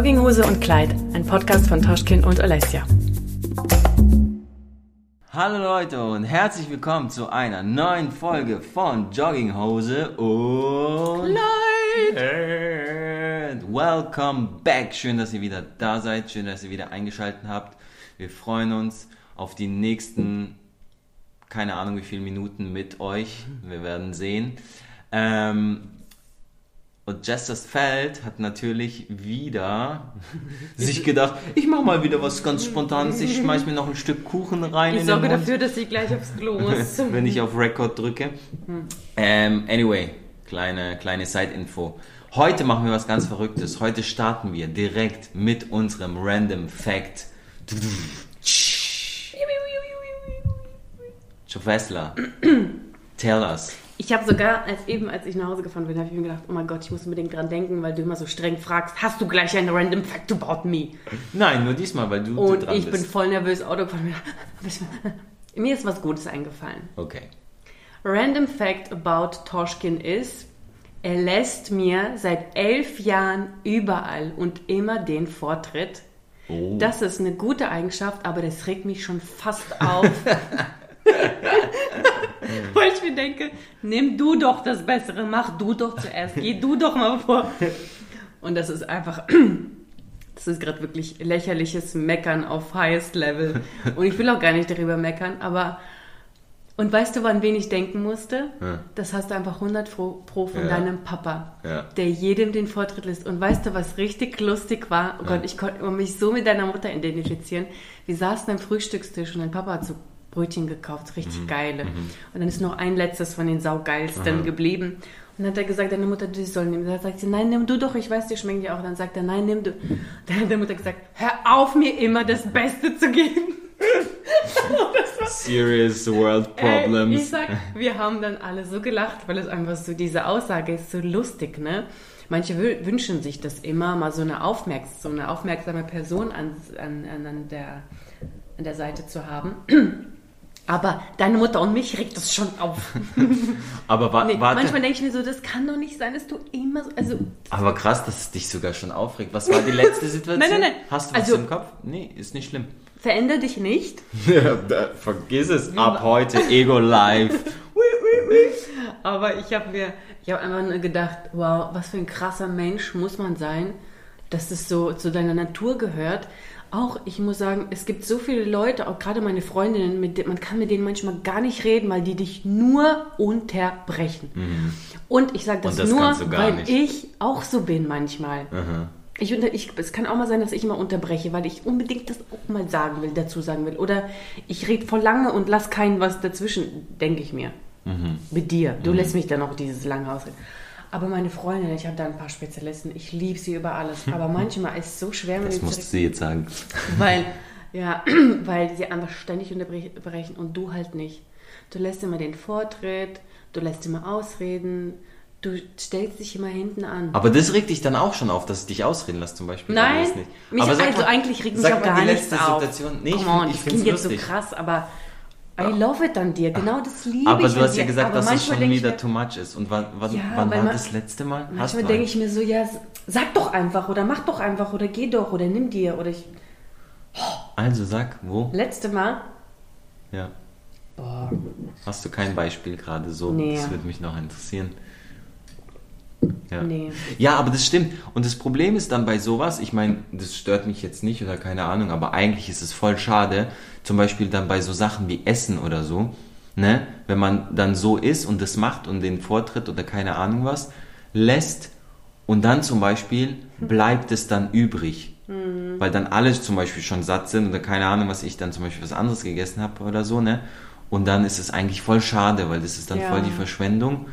Jogginghose und Kleid, ein Podcast von Toschkin und Alessia. Hallo Leute und herzlich willkommen zu einer neuen Folge von Jogginghose und Kleid. Welcome back. Schön, dass ihr wieder da seid. Schön, dass ihr wieder eingeschaltet habt. Wir freuen uns auf die nächsten, keine Ahnung wie viele Minuten mit euch. Wir werden sehen. Ähm, und Jesters Feld hat natürlich wieder sich gedacht, ich mache mal wieder was ganz Spontanes. Ich schmeiß mir noch ein Stück Kuchen rein Ich sorge dafür, dass ich gleich aufs Klo muss. wenn ich auf Record drücke. Ähm, anyway, kleine, kleine Side-Info. Heute machen wir was ganz Verrücktes. Heute starten wir direkt mit unserem Random Fact. Jofessler, tell us. Ich habe sogar, als eben, als ich nach Hause gefahren bin, habe ich mir gedacht, oh mein Gott, ich muss unbedingt dran denken, weil du immer so streng fragst, hast du gleich einen random fact about me? Nein, nur diesmal, weil du, Und dran ich bist. bin voll nervös Auto gefahren. Mir ist was Gutes eingefallen. Okay. Random fact about Toschkin ist, er lässt mir seit elf Jahren überall und immer den Vortritt. Oh. Das ist eine gute Eigenschaft, aber das regt mich schon fast auf. Weil ich mir denke, nimm du doch das Bessere, mach du doch zuerst, geh du doch mal vor. Und das ist einfach, das ist gerade wirklich lächerliches Meckern auf highest level. Und ich will auch gar nicht darüber meckern, aber und weißt du, an wen ich denken musste? Ja. Das hast du einfach 100 pro, pro von Ja. deinem Papa, Ja. der jedem den Vortritt lässt. Und weißt du, was richtig lustig war? Oh Gott, ich konnte mich so mit deiner Mutter identifizieren. Wir saßen am Frühstückstisch und dein Papa hat so Brötchen gekauft, so Mhm. richtig geile. Und dann ist noch ein letztes von den saugeilsten geblieben. Und dann hat er gesagt, deine Mutter, du soll nehmen. Dann sagt sie, nein, nimm du doch, ich weiß, die schmecken dir auch. Dann sagt er, nein, nimm du. Dann hat der Mutter gesagt, hör auf, mir immer das Beste zu geben. Serious world Ey, problems. ich sag, wir haben dann alle so gelacht, weil es einfach so, diese Aussage ist so lustig, ne? Manche wü- wünschen sich das immer, mal so eine, Aufmerks so eine aufmerksame Person an, an, an, der, an der Seite zu haben. Aber deine Mutter und mich regt das schon auf. aber wa Nee, warte. manchmal denke ich mir so, das kann doch nicht sein, dass du immer so. Also, aber krass, dass es dich sogar schon aufregt. Was war die letzte Situation? Nein, nein, nein. Hast du was Also- im Kopf? Nee, ist nicht schlimm. veränder dich nicht. Vergiss es. Ab heute Ego live. Aber ich habe mir, ich habe einfach nur gedacht, wow, was für ein krasser Mensch muss man sein, dass es so zu deiner Natur gehört. Auch, ich muss sagen, es gibt so viele Leute, auch gerade meine Freundinnen, mit denen, man kann mit denen manchmal gar nicht reden, weil die dich nur unterbrechen. Und ich sage das, das nur, weil nicht. ich auch so bin manchmal. Ich, unter- ich, es kann auch mal sein, dass ich immer unterbreche, weil ich unbedingt das auch mal sagen will, dazu sagen will. Oder ich rede voll lange und lass keinen was dazwischen, denke ich mir. Mit dir. Du lässt mich dann auch dieses lange ausreden. Aber meine Freundin, ich habe da ein paar Spezialisten, ich liebe sie über alles. Aber manchmal ist es so schwer, mit Das musst du jetzt sagen. weil, ja, weil sie einfach ständig unterbrechen und du halt nicht. Du lässt immer den Vortritt, du lässt immer ausreden, du stellst dich immer hinten an. Aber das regt dich dann auch schon auf, dass ich dich ausreden lasse zum Beispiel. Nein, mich, also mal- eigentlich regt mich auch gar nichts auf. Situation. Nee, ich, Come on, find- ich das finde jetzt so krass, aber I love it an dir. Genau das liebe Aber ich du an hast ja gesagt, aber dass es schon wieder mir- too much ist. Und wann, wann, Ja, wann war man- das letzte Mal? Manchmal du denke ich mir so, ja, sag doch einfach oder mach doch einfach oder geh doch oder nimm dir oder ich. Also sag, wo? Letzte Mal. Ja. Boah. Hast du kein Beispiel gerade so? Nee. Das würde mich noch interessieren. Ja. Nee. ja, aber das stimmt. Und das Problem ist dann bei sowas, ich meine, das stört mich jetzt nicht oder keine Ahnung, aber eigentlich ist es voll schade, zum Beispiel dann bei so Sachen wie Essen oder so, ne, wenn man dann so ist und das macht und den Vortritt oder keine Ahnung was, lässt und dann zum Beispiel bleibt es dann übrig. Weil dann alle zum Beispiel schon satt sind oder keine Ahnung, was ich dann zum Beispiel was anderes gegessen habe oder so, ne? Und dann ist es eigentlich voll schade, weil das ist dann Ja. voll die Verschwendung.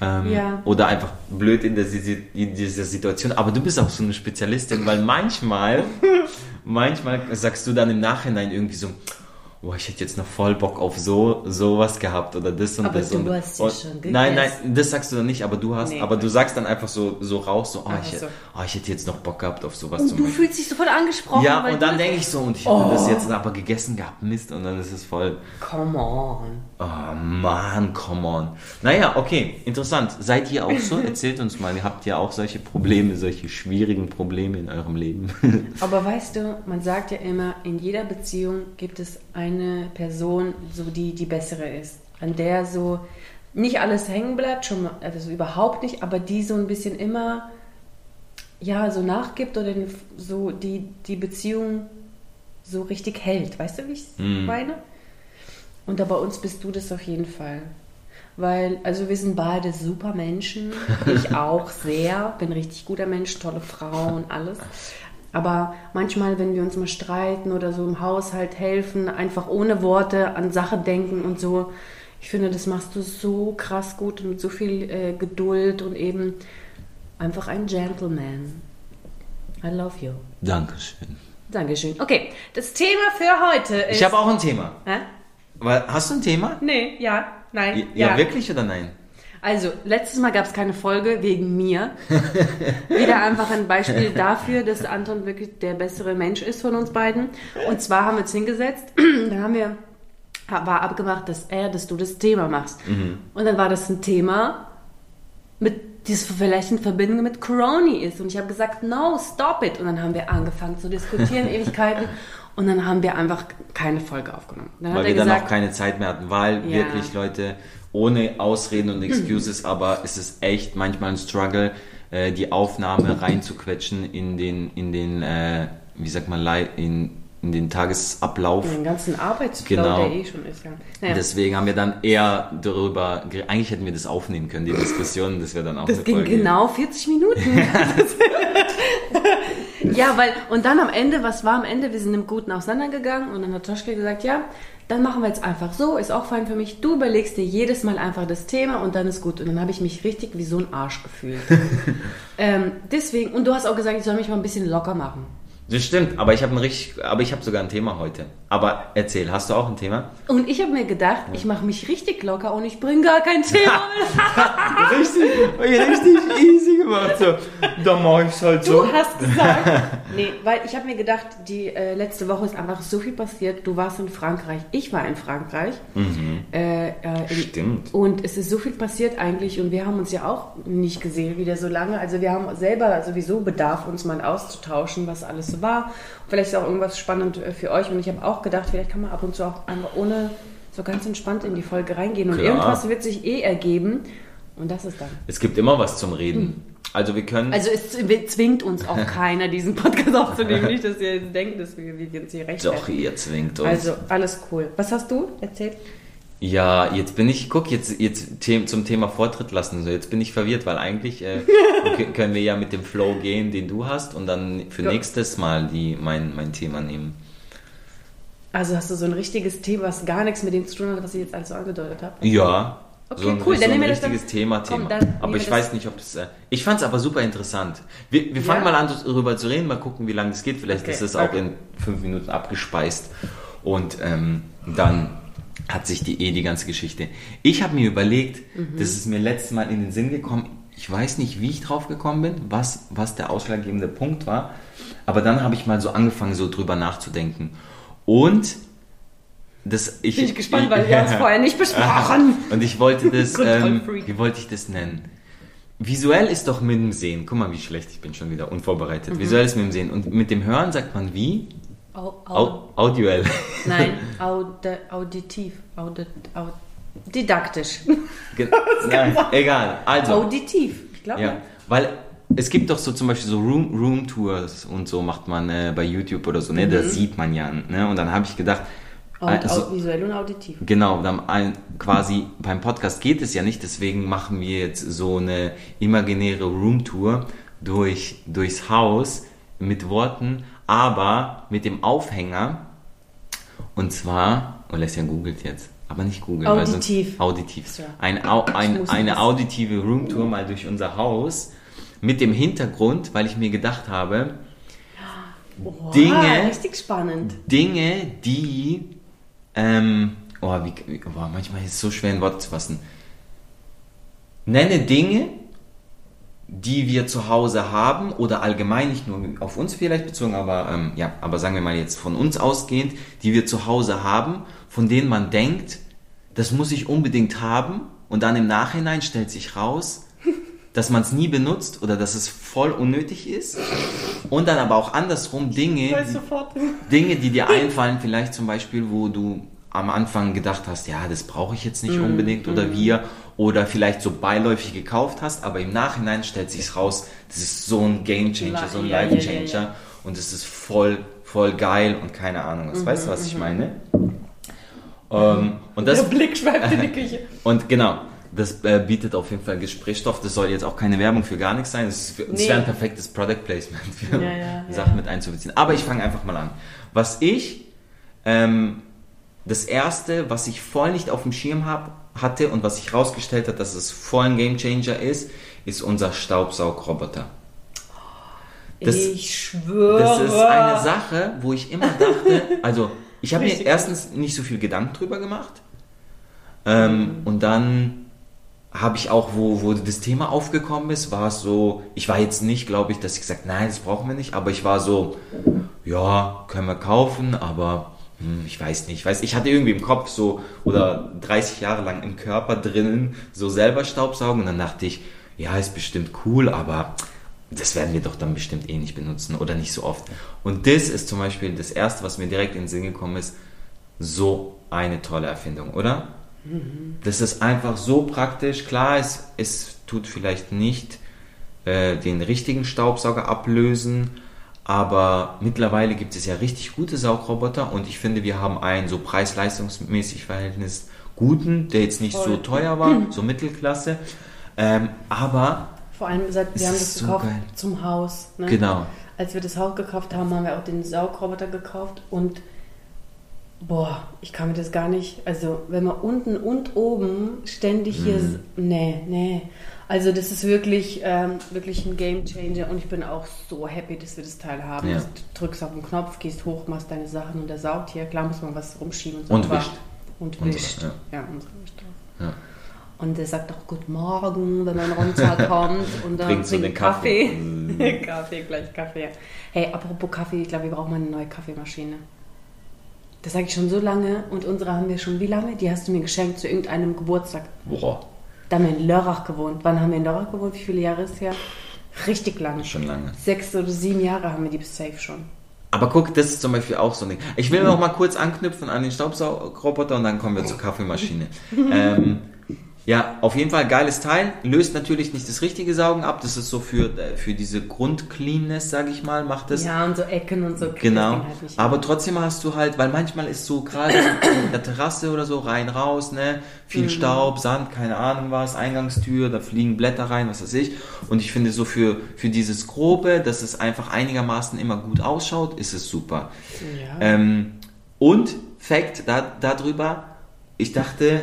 Ähm, Ja. Oder einfach blöd in, der, in dieser Situation. Aber du bist auch so eine Spezialistin, weil manchmal, manchmal sagst du dann im Nachhinein irgendwie so, boah, ich hätte jetzt noch voll Bock auf so sowas gehabt oder das und Aber das du und hast ja und, schon Nein, nein, gegessen. das sagst du dann nicht, aber du hast, Nee. aber du sagst dann einfach so so raus, so, oh, ich, so. oh, ich hätte jetzt noch Bock gehabt auf sowas Und zum du Beispiel. fühlst dich sofort angesprochen. Ja, und dann denke ich so, und ich habe das jetzt aber gegessen gehabt, Mist, und dann ist es voll, Come on. oh Mann, come on. Naja, okay, interessant. Seid ihr auch so? Erzählt uns mal, habt ihr auch solche Probleme, solche schwierigen Probleme in eurem Leben? Aber weißt du, man sagt ja immer, in jeder Beziehung gibt es eine Person, so die die bessere ist, an der so nicht alles hängen bleibt, schon mal, also überhaupt nicht, aber die so ein bisschen immer ja so nachgibt oder so die die Beziehung so richtig hält. Weißt du, wie ich Mhm. meine? Und da bei uns bist du das auf jeden Fall. Weil, also wir sind beide super Menschen. Ich auch sehr. Bin richtig guter Mensch, tolle Frau und alles. Aber manchmal, wenn wir uns mal streiten oder so im Haushalt helfen, einfach ohne Worte an Sachen denken und so. Ich finde, das machst du so krass gut und mit so viel äh, Geduld und eben einfach ein Gentleman. I love you. Dankeschön. Dankeschön. Okay, das Thema für heute ist. Ich habe auch ein Thema. Hä? Weil, hast du ein Thema? Nee, ja, nein. Ja, wirklich oder nein? Also, letztes Mal gab es keine Folge wegen mir. Wieder einfach ein Beispiel dafür, dass Anton wirklich der bessere Mensch ist von uns beiden. Und zwar haben wir uns hingesetzt, dann haben wir, war abgemacht, dass er, dass du das Thema machst. Und dann war das ein Thema, mit, das vielleicht in Verbindung mit Corona ist. Und ich habe gesagt, no, stop it. Und dann haben wir angefangen zu diskutieren, Ewigkeiten. Und dann haben wir einfach keine Folge aufgenommen. Dann Weil wir er dann gesagt, auch keine Zeit mehr hatten, weil Ja. wirklich Leute ohne Ausreden und Excuses, aber es ist echt manchmal ein Struggle, äh, die Aufnahme reinzuquetschen in den, in den, äh, wie sagt man, in, in den Tagesablauf. den ganzen Arbeitsflow, Genau. der eh schon ist. Ja. Naja. Deswegen haben wir dann eher darüber, ge- eigentlich hätten wir das aufnehmen können, die Diskussion, das wäre dann auch Das ging Folge. genau 40 Minuten. ja, weil, und dann am Ende, was war am Ende? Wir sind im Guten auseinandergegangen und dann hat Toschke gesagt, ja, dann machen wir jetzt einfach so, ist auch fein für mich. Du überlegst dir jedes Mal einfach das Thema und dann ist gut. Und dann habe ich mich richtig wie so ein Arsch gefühlt. ähm, deswegen, und du hast auch gesagt, ich soll mich mal ein bisschen locker machen. Das stimmt, aber ich habe ein richtig, aber ich habe sogar ein Thema heute. Aber erzähl, hast du auch ein Thema? Und ich habe mir gedacht, ich mache mich richtig locker und ich bringe gar kein Thema mit. richtig, richtig easy gemacht. So, dann mach ich's halt Du hast gesagt. Nee, weil ich habe mir gedacht, die äh, letzte Woche ist einfach so viel passiert. Du warst in Frankreich, ich war in Frankreich. Äh, äh, in, Stimmt. Und es ist so viel passiert eigentlich und wir haben uns ja auch nicht gesehen wieder so lange. Also wir haben selber sowieso Bedarf, uns mal auszutauschen, was alles so war. Vielleicht ist auch irgendwas spannend äh, für euch. Und ich habe auch gedacht, vielleicht kann man ab und zu auch einfach ohne so ganz entspannt in die Folge reingehen. Und Klar. irgendwas wird sich eh ergeben. Und das ist dann. Es gibt immer was zum Reden. Also wir können. Also es zwingt uns auch keiner, diesen Podcast aufzunehmen. Nicht, dass ihr jetzt denkt, dass wir, wir uns hier recht doch, ihr zwingt uns. Also alles cool. Was hast du erzählt? Ja, jetzt bin ich, guck, jetzt, jetzt zum Thema Vortritt lassen. So, jetzt bin ich verwirrt, weil eigentlich äh, können wir ja mit dem Flow gehen, den du hast, und dann für Ja. nächstes Mal die, mein, mein Thema nehmen. Also hast du so ein richtiges Thema, was gar nichts mit dem zu tun hat, was ich jetzt alles so angedeutet habe? Ja. Okay, so ein, cool, so dann ein nehmen wir das richtiges dann- Thema, komm, Thema. nehmen aber ich weiß nicht, ob das. Äh, ich fand es aber super interessant. Wir, wir fangen Ja? mal an, darüber zu reden, mal gucken, wie lange es geht. Vielleicht Okay, ist es auch okay. in fünf Minuten abgespeist. Und ähm, dann hat sich die eh die ganze Geschichte. Ich habe mir überlegt, Mhm. das ist mir letztes Mal in den Sinn gekommen. Ich weiß nicht, wie ich drauf gekommen bin, was, was der ausschlaggebende Punkt war. Aber dann habe ich mal so angefangen, so drüber nachzudenken. Und das, ich Bin ich gespannt, weil wir haben es vorher nicht besprochen. und ich wollte das, ähm, wie wollte ich das nennen? Visuell ist doch mit dem Sehen. Guck mal, wie schlecht ich bin schon wieder unvorbereitet. Mhm. Visuell ist mit dem Sehen. Und mit dem Hören sagt man wie? Au, au, Au audioell. nein, audi, auditiv. Audit, au, didaktisch. Ge- Nein, egal. Also, Auditiv. Ich glaube. ja, weil es gibt doch so zum Beispiel so Room, Room Tours und so macht man äh, bei YouTube oder so. Ne, Mhm. das sieht man ja. Ne? Und dann habe ich gedacht, Aud, also, visuell und auditiv. Genau, dann ein, quasi beim Podcast geht es ja nicht, deswegen machen wir jetzt so eine imaginäre Roomtour durch, durchs Haus mit Worten, aber mit dem Aufhänger. Und zwar, oh, Alessia googelt jetzt, aber nicht googeln. weil sonst- Auditiv. Auditiv. So. Ein, ein, eine auditive Roomtour mal durch unser Haus mit dem Hintergrund, weil ich mir gedacht habe, Boah, Dinge- Richtig spannend. Dinge, die Ähm, oh, wie, boah, manchmal ist es so schwer in Worte zu fassen. Nenne Dinge, die wir zu Hause haben oder allgemein nicht nur auf uns vielleicht bezogen, aber ähm, ja, aber sagen wir mal jetzt von uns ausgehend, die wir zu Hause haben, von denen man denkt, das muss ich unbedingt haben und dann im Nachhinein stellt sich raus, dass man es nie benutzt oder dass es voll unnötig ist und dann aber auch andersrum Dinge, Dinge, die dir einfallen, vielleicht zum Beispiel, wo du am Anfang gedacht hast, ja, das brauche ich jetzt nicht mm, unbedingt oder mm. wir oder vielleicht so beiläufig gekauft hast, aber im Nachhinein stellt sich raus, das ist so ein Game Changer, so ein Life Changer ja, ja, ja. und es ist voll, voll geil und keine Ahnung was. Mhm, weißt du, was ich mhm. meine? Ähm, und das, Der Blick schweift in die Küche. Und genau, das äh, bietet auf jeden Fall Gesprächsstoff. Das soll jetzt auch keine Wärbung für gar nichts sein. Das, nee. wäre ein perfektes Product Placement für Sachen mit einzubeziehen. Aber ich fange einfach mal an. Was ich ähm, das erste, was ich voll nicht auf dem Schirm hab, hatte und was sich herausgestellt hat, dass es voll ein Gamechanger ist, ist unser Staubsaugroboter. Das, ich schwöre. Das ist eine Sache, wo ich immer dachte, also ich habe mir erstens nicht so viel Gedanken drüber gemacht ähm, mhm. und dann habe ich auch, wo, wo das Thema aufgekommen ist, war es so, ich war jetzt nicht, glaube ich, dass ich gesagt, nein, das brauchen wir nicht, aber ich war so, ja, können wir kaufen, aber hm, ich weiß nicht, ich weiß, ich hatte irgendwie im Kopf so oder 30 Jahre lang im Körper drinnen so selber Staubsaugen und dann dachte ich, ja, ist bestimmt cool, aber das werden wir doch dann bestimmt eh nicht benutzen oder nicht so oft. Und das ist zum Beispiel das erste, was mir direkt in den Sinn gekommen ist, so eine tolle Erfindung, oder? Mhm. Das ist einfach so praktisch. Klar, es, es tut vielleicht nicht äh, den richtigen Staubsauger ablösen, aber mittlerweile gibt es ja richtig gute Saugroboter und ich finde, wir haben einen so preis-leistungsmäßig Verhältnis guten, der jetzt nicht Voll. so teuer war, mhm. so Mittelklasse. Ähm, aber vor allem, seit, wir haben das so gekauft geil. zum Haus. Ne? Genau. Als wir das Haus gekauft haben, haben wir auch den Saugroboter gekauft und boah, ich kann mir das gar nicht. Also, wenn man unten und oben ständig hier. Mhm. Nee, nee. Also das ist wirklich, ähm, wirklich ein Game Changer und ich bin auch so happy, dass wir das Teil haben. Ja. Du drückst auf den Knopf, gehst hoch, machst deine Sachen und der saugt hier. Klar muss man was rumschieben. Und, so und wischt. Und wischt. Unsere, ja. ja, unsere wischt drauf. Ja. Und der sagt auch Guten Morgen, wenn man runterkommt und dann so den Kaffee. Kaffee. Kaffee, gleich Kaffee. Hey, apropos Kaffee, ich glaube, wir brauchen mal eine neue Kaffeemaschine. Das sage ich schon so lange und unsere haben wir schon wie lange? Die hast du mir geschenkt zu irgendeinem Geburtstag. Boah. Da haben wir in Lörrach gewohnt. Wann haben wir in Lörrach gewohnt? Wie viele Jahre ist her? Richtig lange. Schon lange. Sechs oder sieben Jahre haben wir die safe schon. Aber guck, das ist zum Beispiel auch so ein Ding. Ich will noch mal kurz anknüpfen an den Staubsaugerroboter und dann kommen wir zur Kaffeemaschine. ähm, ja, auf jeden Fall geiles Teil. Löst natürlich nicht das richtige Saugen ab. Das ist so für, äh, für diese Grundcleanness, sag ich mal, macht es. Ja, und so Ecken und so. Genau. Halt Aber trotzdem hast du halt, weil manchmal ist so gerade in der Terrasse oder so rein, raus, ne? Viel mhm. Staub, Sand, keine Ahnung was, Eingangstür, da fliegen Blätter rein, was weiß ich. Und ich finde so für, für dieses Grobe, dass es einfach einigermaßen immer gut ausschaut, ist es super. Ja. Ähm, und Fact da, darüber, ich dachte,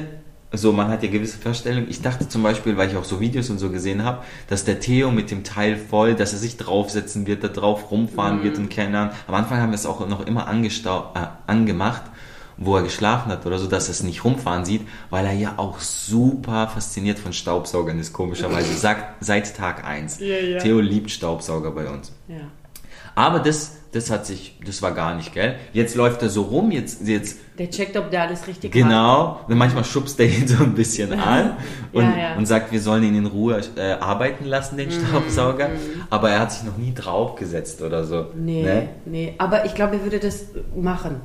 so, man hat ja gewisse Vorstellungen. Ich dachte zum Beispiel, weil ich auch so Videos und so gesehen habe, dass der Theo mit dem Teil voll, dass er sich draufsetzen wird, da drauf rumfahren mhm. wird und keine Ahnung. Am Anfang haben wir es auch noch immer angestau äh, angemacht, wo er geschlafen hat oder so, dass er es nicht rumfahren sieht, weil er ja auch super fasziniert von Staubsaugern ist, komischerweise. Sagt, seit Tag 1. Ja, ja. Theo liebt Staubsauger bei uns. Ja. Aber das, das hat sich, das war gar nicht, gell? Jetzt läuft er so rum, jetzt, jetzt. Der checkt, ob der alles richtig Genau. Und manchmal schubst er ihn so ein bisschen an und, ja, ja. und sagt, wir sollen ihn in Ruhe äh, arbeiten lassen, den mhm, Staubsauger. Mhm. Aber er hat sich noch nie draufgesetzt oder so. Nee, ne? nee. Aber ich glaube, er würde das machen.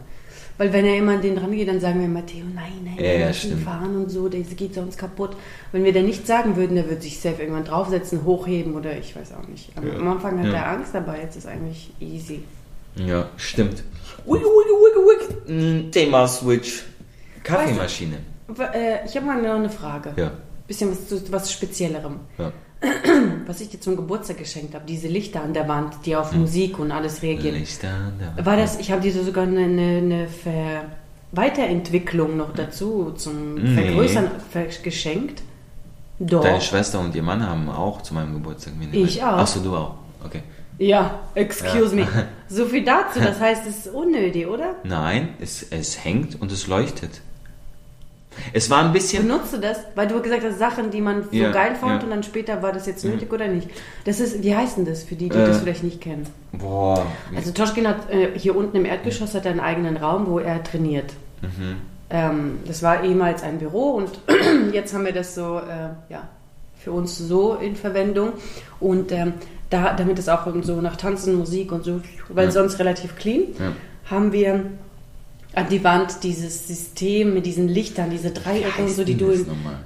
Weil wenn er immer an den dran geht, dann sagen wir Matteo, nein, nein, ja, ja, fahren und so, das geht sonst kaputt. Wenn wir dann nichts sagen würden, der würde sich safe irgendwann draufsetzen, hochheben oder ich weiß auch nicht. Ja. am Anfang hat er Angst, aber jetzt ist eigentlich easy. Ja, stimmt. Wiggy, wiggy, wiggy, wiggy. Thema Switch. Kaffeemaschine. Weißt du, äh, ich habe mal noch eine Frage. Ja. Bisschen was, was Speziellerem. Ja. was ich dir zum Geburtstag geschenkt habe, diese Lichter an der Wand, die auf hm. Musik und alles reagieren. Lichter an der Wand. War das, ich habe dir sogar eine, eine, eine Weiterentwicklung noch dazu, zum nee. Vergrößern geschenkt. Doch. Deine Schwester und ihr Mann haben auch zu meinem Geburtstag mir Ich auch. Achso, du auch. Okay. Ja, excuse me. So viel dazu, das heißt, es ist unnötig, oder? Nein, es, es hängt und es leuchtet. Es war ein bisschen. Benutzt du das? Weil du gesagt hast, Sachen, die man so Ja, geil fand ja. Mhm. und dann später war das jetzt nötig oder nicht. Das ist, wie heißt denn das für die, die Äh, das vielleicht nicht kennen? Boah. Also Toschkin hat äh, hier unten im Erdgeschoss hat einen eigenen Raum, wo er trainiert. Mhm. Ähm, das war ehemals ein Büro und jetzt haben wir das so äh, ja, für uns so in Verwendung. Und ähm, da, damit es auch so nach Tanzen, Musik und so, weil Ja. sonst relativ clean, Ja. haben wir an die Wand dieses System mit diesen Lichtern, diese Dreiecke und so, die, du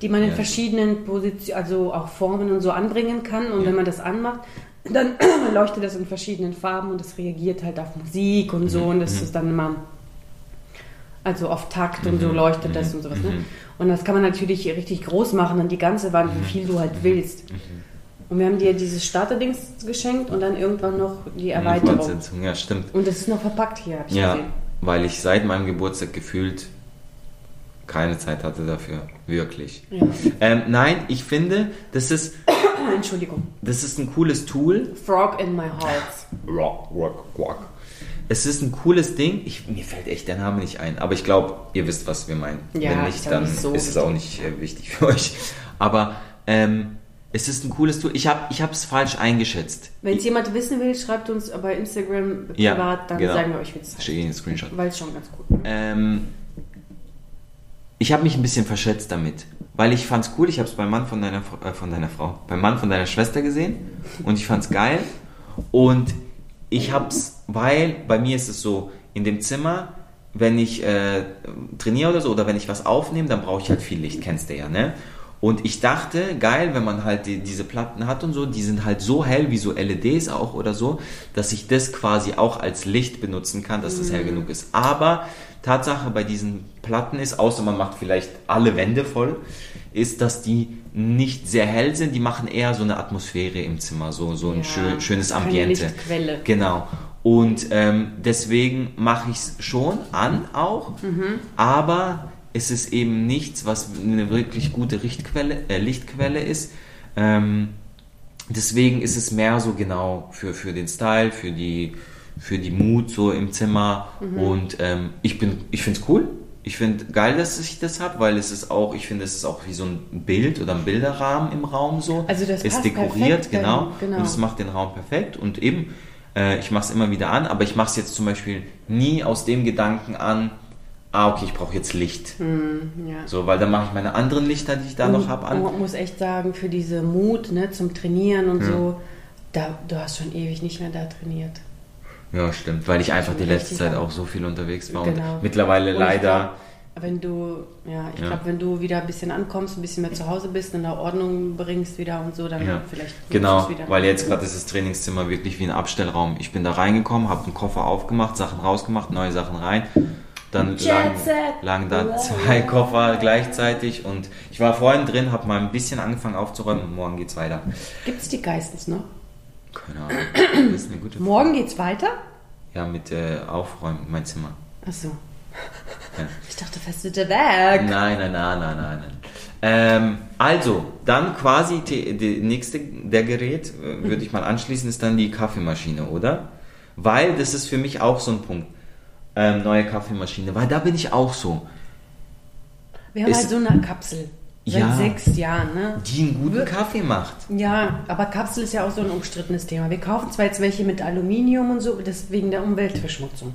die man in Ja. verschiedenen Positionen, also auch Formen und so anbringen kann. Und wenn man das anmacht, dann leuchtet das in verschiedenen Farben und es reagiert halt auf Musik und Mhm. so. Und das ist dann immer, also auf Takt und so leuchtet das und sowas. Ne? Mhm. Und das kann man natürlich richtig groß machen, dann die ganze Wand, wie viel du halt willst. Mhm. Und wir haben dir dieses Starterdings geschenkt und dann irgendwann noch die Erweiterung. Fortsetzung, ja, stimmt. Und das ist noch verpackt hier, hab ich Ja, gesehen. weil ich seit meinem Geburtstag gefühlt keine Zeit hatte dafür. Wirklich. Ja. Ähm, nein, ich finde, das ist, Entschuldigung. das ist ein cooles Tool. Frog in my heart. Rock, rock, rock. Es ist ein cooles Ding. Ich, mir fällt echt der Name nicht ein. Aber ich glaube, ihr wisst, was wir meinen. Ja, Wenn ist nicht, dann nicht so ist es auch nicht äh, wichtig für euch. Aber ähm, es ist ein cooles Tool. Ich habe es falsch eingeschätzt. Wenn es jemand wissen will, schreibt uns bei Instagram Ja, privat, dann genau. sagen wir euch, wie es Ich schicke Ihnen einen Screenshot. Weil es schon ganz gut. Ähm, ich habe mich ein bisschen verschätzt damit, weil ich fand's cool. Ich habe es beim Mann von deiner, äh, von deiner Frau, beim Mann von deiner Schwester gesehen und ich fand's geil. Und ich hab's, weil bei mir ist es so, in dem Zimmer, wenn ich äh, trainiere oder so oder wenn ich was aufnehme, dann brauche ich halt viel Licht, kennst du ja, ne? Und ich dachte, geil, wenn man halt die, diese Platten hat und so, die sind halt so hell wie so LEDs auch oder so, dass ich das quasi auch als Licht benutzen kann, dass das hell genug ist. Aber Tatsache bei diesen Platten ist, außer man macht vielleicht alle Wände voll, ist, dass die nicht sehr hell sind, die machen eher so eine Atmosphäre im Zimmer, so, so ein Ja, schön, schönes Ambiente. Lichtquelle. Genau. Und ähm, deswegen mache ich es schon an auch, aber es ist eben nichts, was eine wirklich gute Lichtquelle, äh, Lichtquelle ist. Ähm, deswegen ist es mehr so genau für, für den Style, für die, für die Mut so im Zimmer. Und ähm, ich bin, ich finde es cool. Ich finde geil, dass ich das habe, weil es ist auch, ich finde, es ist auch wie so ein Bild oder ein Bilderrahmen im Raum so. Also das ist dekoriert, perfekt, genau. genau. Und es macht den Raum perfekt. Und eben, äh, ich mache es immer wieder an, aber ich mache es jetzt zum Beispiel nie aus dem Gedanken an, ah, okay, ich brauche jetzt Licht. Ja. So, weil dann mache ich meine anderen Lichter, die ich da noch habe, an. Man muss echt sagen, für diese Mut ne, zum Trainieren und so, da, du hast schon ewig nicht mehr da trainiert. Ja, stimmt, weil ich einfach die letzte Zeit auch so viel unterwegs war Genau. und mittlerweile Und ich leider. glaub, wenn du, ja, ich Ja. glaube, wenn du wieder ein bisschen ankommst, ein bisschen mehr zu Hause bist, in der Ordnung bringst wieder und so, dann Ja, vielleicht genau, wieder. weil jetzt gerade ist das Trainingszimmer wirklich wie ein Abstellraum. Ich bin da reingekommen, habe einen Koffer aufgemacht, Sachen rausgemacht, neue Sachen rein. Dann lagen, lagen da zwei Koffer gleichzeitig und ich war vorhin drin, habe mal ein bisschen angefangen aufzuräumen und morgen geht's weiter. Gibt es die Geistens noch? Keine Ahnung, das ist eine gute Frage. Morgen geht's weiter? Ja, mit äh, Aufräumen, mein Zimmer. Achso. Ja. Ich dachte, fest der weg. Nein, nein, nein, nein, nein. nein. Ähm, also, dann quasi die, die nächste, der Gerät, äh, würde ich mal anschließen, ist dann die Kaffeemaschine, oder? Weil das ist für mich auch so ein Punkt. Ähm, neue Kaffeemaschine, weil da bin ich auch so. Wir haben Ist- halt so eine Kapsel. Seit Ja. sechs Jahren, ne? Die einen guten Kaffee macht. Ja, aber Kapsel ist ja auch so ein umstrittenes Thema. Wir kaufen zwar jetzt welche mit Aluminium und so, das wegen der Umweltverschmutzung.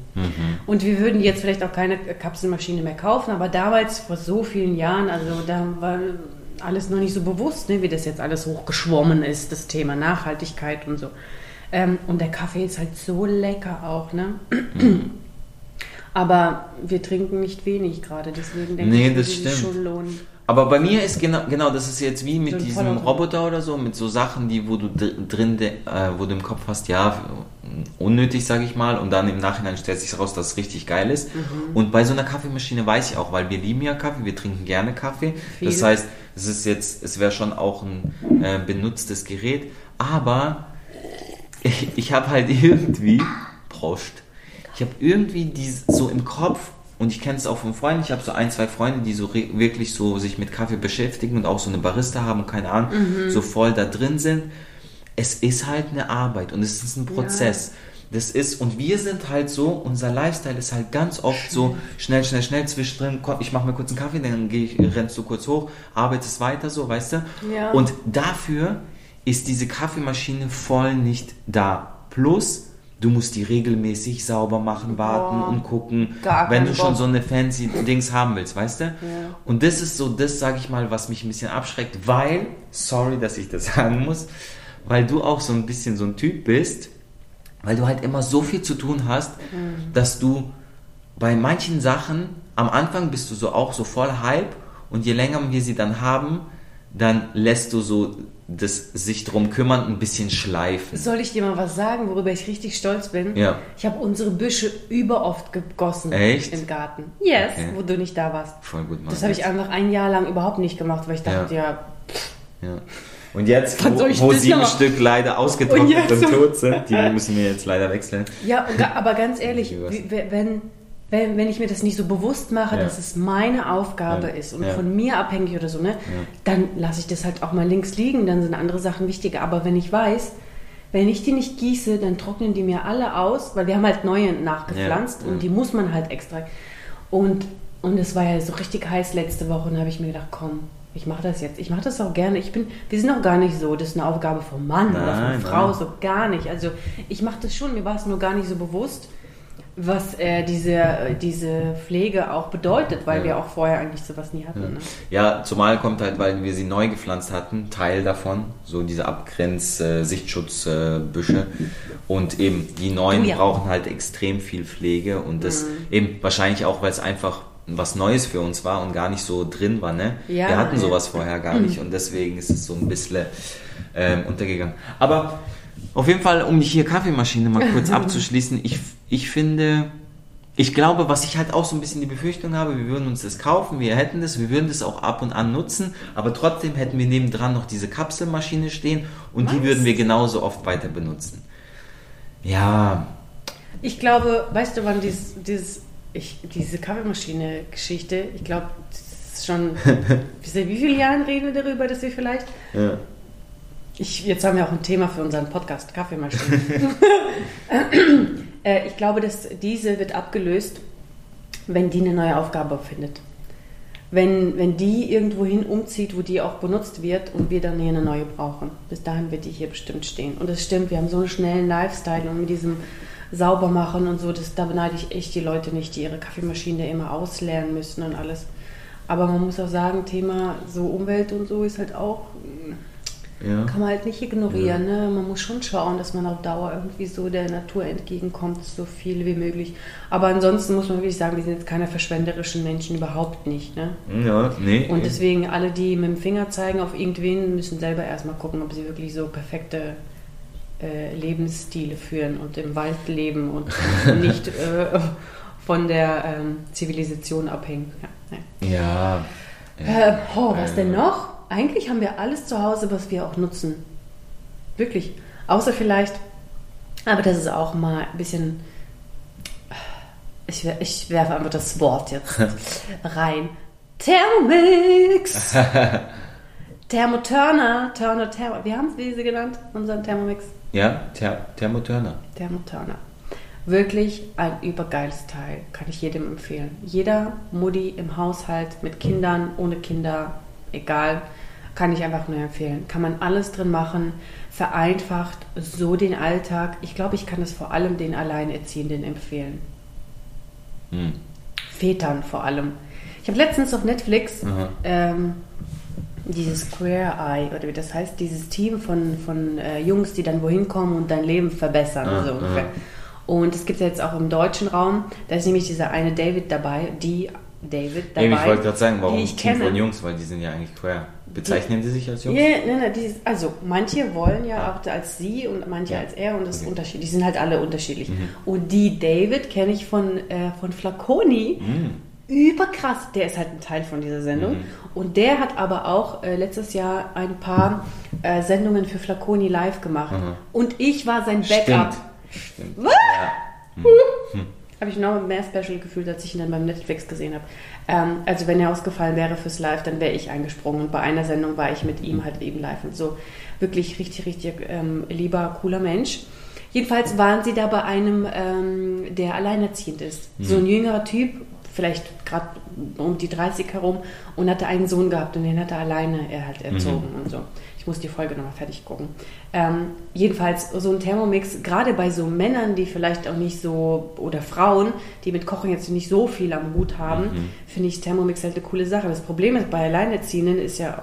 Und wir würden jetzt vielleicht auch keine Kapselmaschine mehr kaufen, aber damals, vor so vielen Jahren, also da war alles noch nicht so bewusst, ne, wie das jetzt alles hochgeschwommen ist, das Thema Nachhaltigkeit und so. Ähm, und der Kaffee ist halt so lecker auch, ne? Aber wir trinken nicht wenig gerade, deswegen denke Nee, ich, das stimmt. schon lohnen. Aber bei mir ist genau, genau, das ist jetzt wie mit So diesem voller- Roboter oder so, mit so Sachen, die, wo du dr- drin, äh, wo du im Kopf hast, ja, unnötig, sage ich mal, und dann im Nachhinein stellt sich raus, dass es richtig geil ist. Mhm. Und bei so einer Kaffeemaschine weiß ich auch, weil wir lieben ja Kaffee, wir trinken gerne Kaffee. Viel. Das heißt, es ist jetzt, es wäre schon auch ein äh, benutztes Gerät, aber ich, ich habe halt irgendwie, Prost, ich habe irgendwie dies so im Kopf und ich kenne es auch von Freunden, ich habe so ein, zwei Freunde, die so wirklich so sich mit Kaffee beschäftigen und auch so eine Barista haben und keine Ahnung, so voll da drin sind. es ist halt eine Arbeit und es ist ein Prozess. Das ist, und wir sind halt so, unser Lifestyle ist halt ganz oft so schnell, schnell, schnell zwischendrin, komm, ich mache mir kurz einen Kaffee, dann gehe ich, rennst du kurz hoch, arbeitest weiter so, weißt du? Ja. Und dafür ist diese Kaffeemaschine voll nicht da. Plus, du musst die regelmäßig sauber machen, warten Boah, und gucken, wenn du schon Bock. so eine fancy Dings haben willst, weißt du? Und das ist so das, sag ich mal, was mich ein bisschen abschreckt, weil, sorry, dass ich das sagen muss, weil du auch so ein bisschen so ein Typ bist, weil du halt immer so viel zu tun hast, Mhm. dass du bei manchen Sachen, am Anfang bist du so auch so voll Hype und je länger wir sie dann haben, dann lässt du so das sich drum kümmern ein bisschen schleifen. Soll ich dir mal was sagen, worüber ich richtig stolz bin? Ja. Ich habe unsere Büsche überoft gegossen Echt? im Garten. Yes, Okay. wo du nicht da warst. Voll gut, Mann. Das habe ich einfach ein Jahr lang überhaupt nicht gemacht, weil ich dachte, ja, Ja. Und jetzt, wo, wo sieben noch? Stück leider Und ausgetrocknet jetzt? und tot sind, die müssen wir jetzt leider wechseln. Ja, aber ganz ehrlich, wenn, wenn, wenn ich mir das nicht so bewusst mache, Ja. dass es meine Aufgabe Ja. ist und Ja. von mir abhängig oder so, ne, dann lasse ich das halt auch mal links liegen, dann sind andere Sachen wichtiger. Aber wenn ich weiß, wenn ich die nicht gieße, dann trocknen die mir alle aus, weil wir haben halt neue nachgepflanzt und die muss man halt extra. Und, und es war ja so richtig heiß letzte Woche und da habe ich mir gedacht, komm, ich mache das jetzt. Ich mache das auch gerne. Ich bin, wir sind auch gar nicht so, das ist eine Aufgabe vom Mann oder Nein, von Frau, nein. so gar nicht. Also ich mache das schon, mir war es nur gar nicht so bewusst, was äh, diese, äh, diese Pflege auch bedeutet, weil Ja. wir auch vorher eigentlich sowas nie hatten. Ne? Ja, zumal kommt halt, weil wir sie neu gepflanzt hatten, Teil davon, so diese Abgrenz-Sichtschutzbüsche. Und eben die neuen Oh ja. brauchen halt extrem viel Pflege und das Mhm. eben wahrscheinlich auch, weil es einfach was Neues für uns war und gar nicht so drin war, ne? Ja, wir hatten sowas vorher gar nicht und deswegen ist es so ein bisschen ähm, untergegangen. Aber auf jeden Fall, um die hier Kaffeemaschine mal kurz abzuschließen, ich, ich finde, ich glaube, was ich halt auch so ein bisschen die Befürchtung habe, wir würden uns das kaufen, wir hätten das, wir würden das auch ab und an nutzen, aber trotzdem hätten wir nebendran noch diese Kapselmaschine stehen und die Was? würden wir genauso oft weiter benutzen. Ja, Ich glaube, weißt du, wann dieses, dieses ich, diese Kaffeemaschine-Geschichte, ich glaube, das ist schon, seit wie vielen Jahren reden wir darüber, dass wir vielleicht ja, Ich, jetzt haben wir auch ein Thema für unseren Podcast, Kaffeemaschine. äh, ich glaube, dass diese wird abgelöst, wenn die eine neue Aufgabe findet. Wenn, wenn die irgendwohin umzieht, wo die auch benutzt wird und wir dann hier eine neue brauchen. Bis dahin wird die hier bestimmt stehen. Und es stimmt, wir haben so einen schnellen Lifestyle und mit diesem Saubermachen und so, das, da beneide ich echt die Leute nicht, die ihre Kaffeemaschine immer ausleeren müssen und alles. Aber man muss auch sagen, Thema so Umwelt und so ist halt auch ja. kann man halt nicht ignorieren. Ne? Man muss schon schauen, dass man auf Dauer irgendwie so der Natur entgegenkommt, so viel wie möglich. Aber ansonsten muss man wirklich sagen, wir sind jetzt keine verschwenderischen Menschen, überhaupt nicht. Ne? Ja, nee. Und deswegen alle, die mit dem Finger zeigen auf irgendwen, müssen selber erstmal gucken, ob sie wirklich so perfekte äh, Lebensstile führen und im Wald leben und nicht äh, von der ähm, Zivilisation abhängen. Ja, ja. Äh, oh, was denn noch? Eigentlich haben wir alles zu Hause, was wir auch nutzen. Wirklich. Außer vielleicht, aber das ist auch mal ein bisschen. Ich, ich werfe einfach das Wort jetzt rein. Thermomix! Thermoturner, Turner, Thermo. Wie haben Sie diese genannt, unseren Thermomix? Ja, Ther Thermoturner. Thermoturner. Wirklich ein übergeiles Teil. Kann ich jedem empfehlen. Jeder Mutti im Haushalt mit Kindern, ohne Kinder, egal, kann ich einfach nur empfehlen. Kann man alles drin machen, vereinfacht so den Alltag. Ich glaube, ich kann es vor allem den Alleinerziehenden empfehlen. Hm. Vätern vor allem. Ich habe letztens auf Netflix Aha. ähm, dieses Square Eye, oder wie das heißt, dieses Team von, von äh, Jungs, die dann wohin kommen und dein Leben verbessern. Ah, so ah. ungefähr. Und es gibt ja jetzt auch im deutschen Raum, da ist nämlich dieser eine David dabei, die David dabei. Eben, ich wollte gerade sagen, warum Team kenne. von Jungs, weil die sind ja eigentlich queer. Bezeichnen die sich als Jungs? Ja, nein, nein, dieses, also manche wollen ja auch als sie und manche Ja. als er und das ist Okay. unterschiedlich. Die sind halt alle unterschiedlich. Mhm. Und die David kenne ich von, äh, von Flaconi. Hm. Überkrass. Der ist halt ein Teil von dieser Sendung. Mhm. Und der hat aber auch äh, letztes Jahr ein paar äh, Sendungen für Flaconi live gemacht. Mhm. Und ich war sein Backup. Stimmt. Stimmt. Was? Ja. Habe ich noch mehr special gefühlt, als ich ihn dann beim Netflix gesehen habe. Ähm, also wenn er ausgefallen wäre fürs Live, dann wäre ich eingesprungen. Und bei einer Sendung war ich mit ihm halt eben live und so. Wirklich richtig, richtig ähm, lieber, cooler Mensch. Jedenfalls waren sie da bei einem, ähm, der alleinerziehend ist. Mhm. So ein jüngerer Typ, vielleicht gerade um die 30 herum und hatte einen Sohn gehabt und den hat er alleine er halt erzogen mhm. und so. Ich muss die Folge nochmal fertig gucken. Ähm, jedenfalls so ein Thermomix, gerade bei so Männern, die vielleicht auch nicht so, oder Frauen, die mit Kochen jetzt nicht so viel am Hut haben, mhm. finde ich Thermomix halt eine coole Sache. Das Problem ist, bei Alleinerziehenden ist ja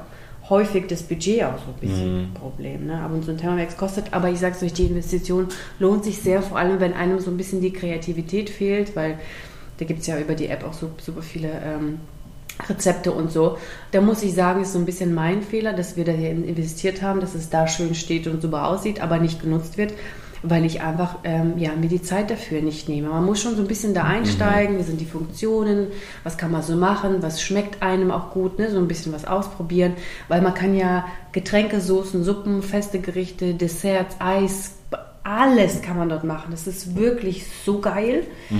häufig das Budget auch so ein bisschen mhm. Problem. Ne? Aber so ein Thermomix kostet, aber ich sage es euch, die Investition lohnt sich sehr, vor allem wenn einem so ein bisschen die Kreativität fehlt, weil da gibt es ja über die App auch so, super viele ähm, Rezepte und so. Da muss ich sagen, ist so ein bisschen mein Fehler, dass wir da hier investiert haben, dass es da schön steht und super aussieht, aber nicht genutzt wird, weil ich einfach ähm, ja, mir die Zeit dafür nicht nehme. Man muss schon so ein bisschen da mhm. einsteigen, mhm. wie sind die Funktionen, was kann man so machen, was schmeckt einem auch gut, ne? so ein bisschen was ausprobieren, weil man kann ja Getränke, Soßen, Suppen, feste Gerichte, Desserts, Eis, alles kann man dort machen. Das ist wirklich so geil. Mhm.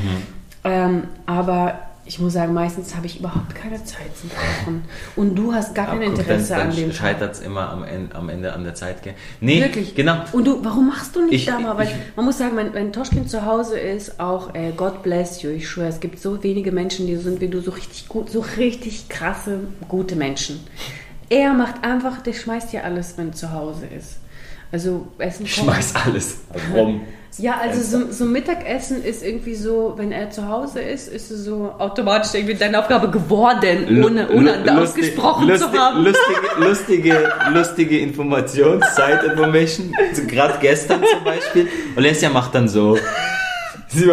Ähm, aber ich muss sagen, meistens habe ich überhaupt keine Zeit zum Kochen. Und du hast gar kein Interesse dann, an dem. scheitert es immer am Ende, am Ende an der Zeit. Gell? Nee, Wirklich? genau. Und du, warum machst du nicht ich, da mal? Weil ich, man muss sagen, wenn, wenn Toschkin zu Hause ist, auch äh, God bless you, ich schwöre, es gibt so wenige Menschen, die so sind wie du, so richtig gut, so richtig krasse, gute Menschen. Er macht einfach, der schmeißt ja alles, wenn er zu Hause ist. Also Essen kochen. Schmeiß alles rum. Ja, also so, so, Mittagessen ist irgendwie so, wenn er zu Hause ist, ist es so automatisch irgendwie deine Aufgabe geworden, ohne, ohne lustig, ausgesprochen lustig, zu haben. Lustige, lustige, lustige Information, Side Information, also gerade gestern zum Beispiel. Valencia macht dann so. Sie,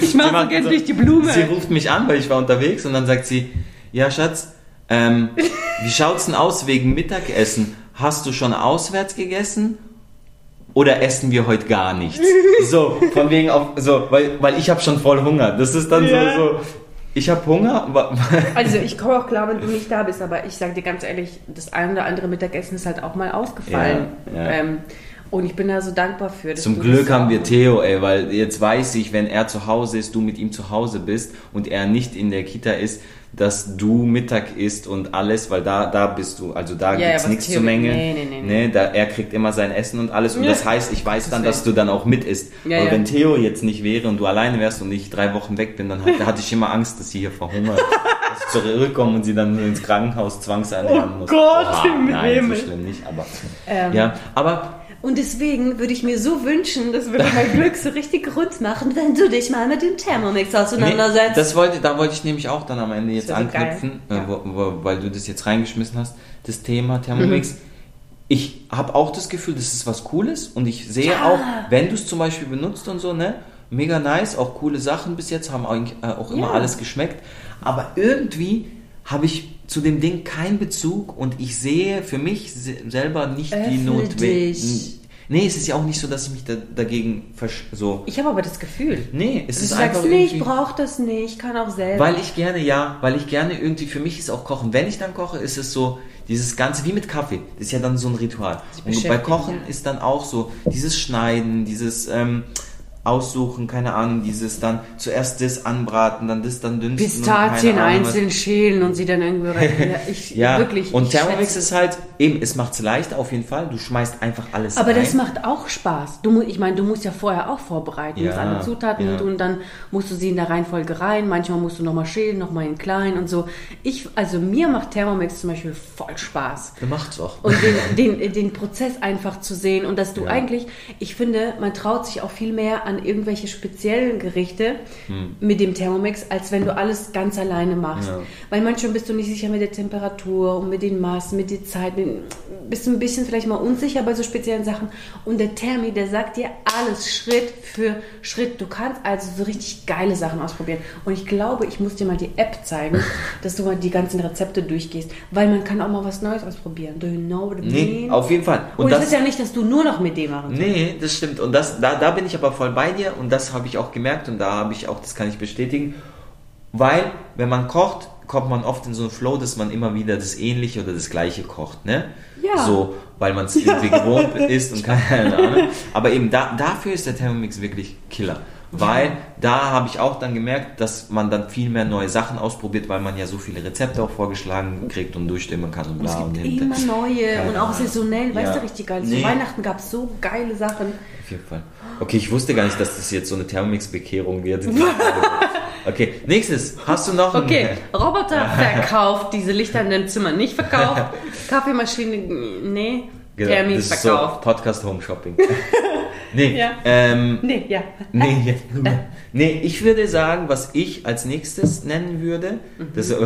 ich mache so gerne durch die Blume. Sie ruft mich an, weil ich war unterwegs und dann sagt sie, ja Schatz, ähm, wie schaut's denn aus wegen Mittagessen? Hast du schon auswärts gegessen? Oder essen wir heute gar nichts? So, von wegen auf, so, weil, weil ich habe schon voll Hunger. Das ist dann ja. so, so, ich habe Hunger. also ich komme auch klar, wenn du nicht da bist, aber ich sage dir ganz ehrlich, das eine oder andere Mittagessen ist halt auch mal ausgefallen. Ja, ja. Ähm, und ich bin da so dankbar für. Zum Glück haben wir Theo, ey, weil jetzt weiß ich, wenn er zu Hause ist, du mit ihm zu Hause bist und er nicht in der Kita ist, dass du Mittag isst und alles, weil da, da bist du, also da ja, gibt's ja, nichts zu Menge. Nee, nee, nee, nee. Da, er kriegt immer sein Essen und alles und ja. das heißt, ich weiß dann, dass du dann auch mit isst. Ja, Aber wenn Theo jetzt nicht wäre und du alleine wärst und ich drei Wochen weg bin, dann hat, da hatte ich immer Angst, dass sie hier verhungert. dass ich zurückkomme und sie dann ins Krankenhaus zwangsernähren oh muss. Gott, oh, nein, so schlimm nicht, aber ähm. ja, aber und deswegen würde ich mir so wünschen, das würde mein Glück so richtig rund machen, wenn du dich mal mit dem Thermomix auseinandersetzt. Nee, das wollte, da wollte ich nämlich auch dann am Ende jetzt anknüpfen, äh, ja. weil du das jetzt reingeschmissen hast, das Thema Thermomix. Mhm. Ich habe auch das Gefühl, das ist was Cooles und ich sehe ja. auch, wenn du es zum Beispiel benutzt und so, ne, mega nice, auch coole Sachen bis jetzt, haben eigentlich äh, auch immer ja. alles geschmeckt. Aber irgendwie habe ich zu dem Ding keinen Bezug und ich sehe für mich selber nicht Öffne die Notwendigkeit. Nee, es ist ja auch nicht so, dass ich mich da, dagegen so. Ich habe aber das Gefühl. Nee, es ist du einfach. Sagst, nee, ich brauche das nicht, ich kann auch selber. Weil ich gerne, ja, weil ich gerne irgendwie, für mich ist auch Kochen, wenn ich dann koche, ist es so, dieses Ganze wie mit Kaffee, das ist ja dann so ein Ritual. Und bei Kochen ja. ist dann auch so, dieses Schneiden, dieses, ähm, aussuchen, keine Ahnung, dieses dann zuerst das anbraten, dann das dann dünsten. Pistazien einzeln schälen und sie dann irgendwie rein. Ja, ich, ja. wirklich. Und Thermomix ist halt, eben, es macht es leicht auf jeden Fall. Du schmeißt einfach alles Aber rein. das macht auch Spaß. Du, ich meine, du musst ja vorher auch vorbereiten. Ja, du musst alle Zutaten ja. und dann musst du sie in der Reihenfolge rein. Manchmal musst du nochmal schälen, nochmal in klein und so. Ich, also mir macht Thermomix zum Beispiel voll Spaß. Du macht's auch. Und den, den, den Prozess einfach zu sehen und dass du eigentlich, ich finde, man traut sich auch viel mehr an an irgendwelche speziellen Gerichte hm. mit dem Thermomix, als wenn du alles ganz alleine machst. Ja. Weil manchmal bist du nicht sicher mit der Temperatur und mit den Maßen, mit der Zeit, mit, bist du ein bisschen vielleicht mal unsicher bei so speziellen Sachen. Und der Thermi, der sagt dir alles Schritt für Schritt. Du kannst also so richtig geile Sachen ausprobieren. Und ich glaube, ich muss dir mal die App zeigen, dass du mal die ganzen Rezepte durchgehst, weil man kann auch mal was Neues ausprobieren. Do you know what I mean? Nee, auf jeden Fall. Und, Und das ist ja nicht, dass du nur noch mit dem machen kannst. Nee, das stimmt. Und das, da, da bin ich aber voll bei dir und das habe ich auch gemerkt und da habe ich auch, das kann ich bestätigen, weil wenn man kocht, kommt man oft in so einen Flow, dass man immer wieder das Ähnliche oder das Gleiche kocht, ne? Ja. So, weil man es irgendwie gewohnt ist und keine Ahnung. Aber eben da, dafür ist der Thermomix wirklich Killer. weil da habe ich auch dann gemerkt, dass man dann viel mehr neue Sachen ausprobiert, weil man ja so viele Rezepte auch vorgeschlagen kriegt und durchstimmen kann und Es bla und gibt hinter. immer neue und auch saisonell, weißt Ja. du, richtig geil. Nee. Zu Weihnachten gab es so geile Sachen. Auf jeden Fall. Okay, ich wusste gar nicht, dass das jetzt so eine Thermomix-Bekehrung wird. okay, nächstes. Hast du noch Okay, Roboter verkauft, diese Lichter in dem Zimmer nicht verkauft. Kaffeemaschine, nee. Genau, Thermix das ist so verkauft. Podcast Home Shopping. nee, Ja. ähm, Nee, ja. nee, ja. nee, ich würde sagen, was ich als nächstes nennen würde, Mhm. das, äh,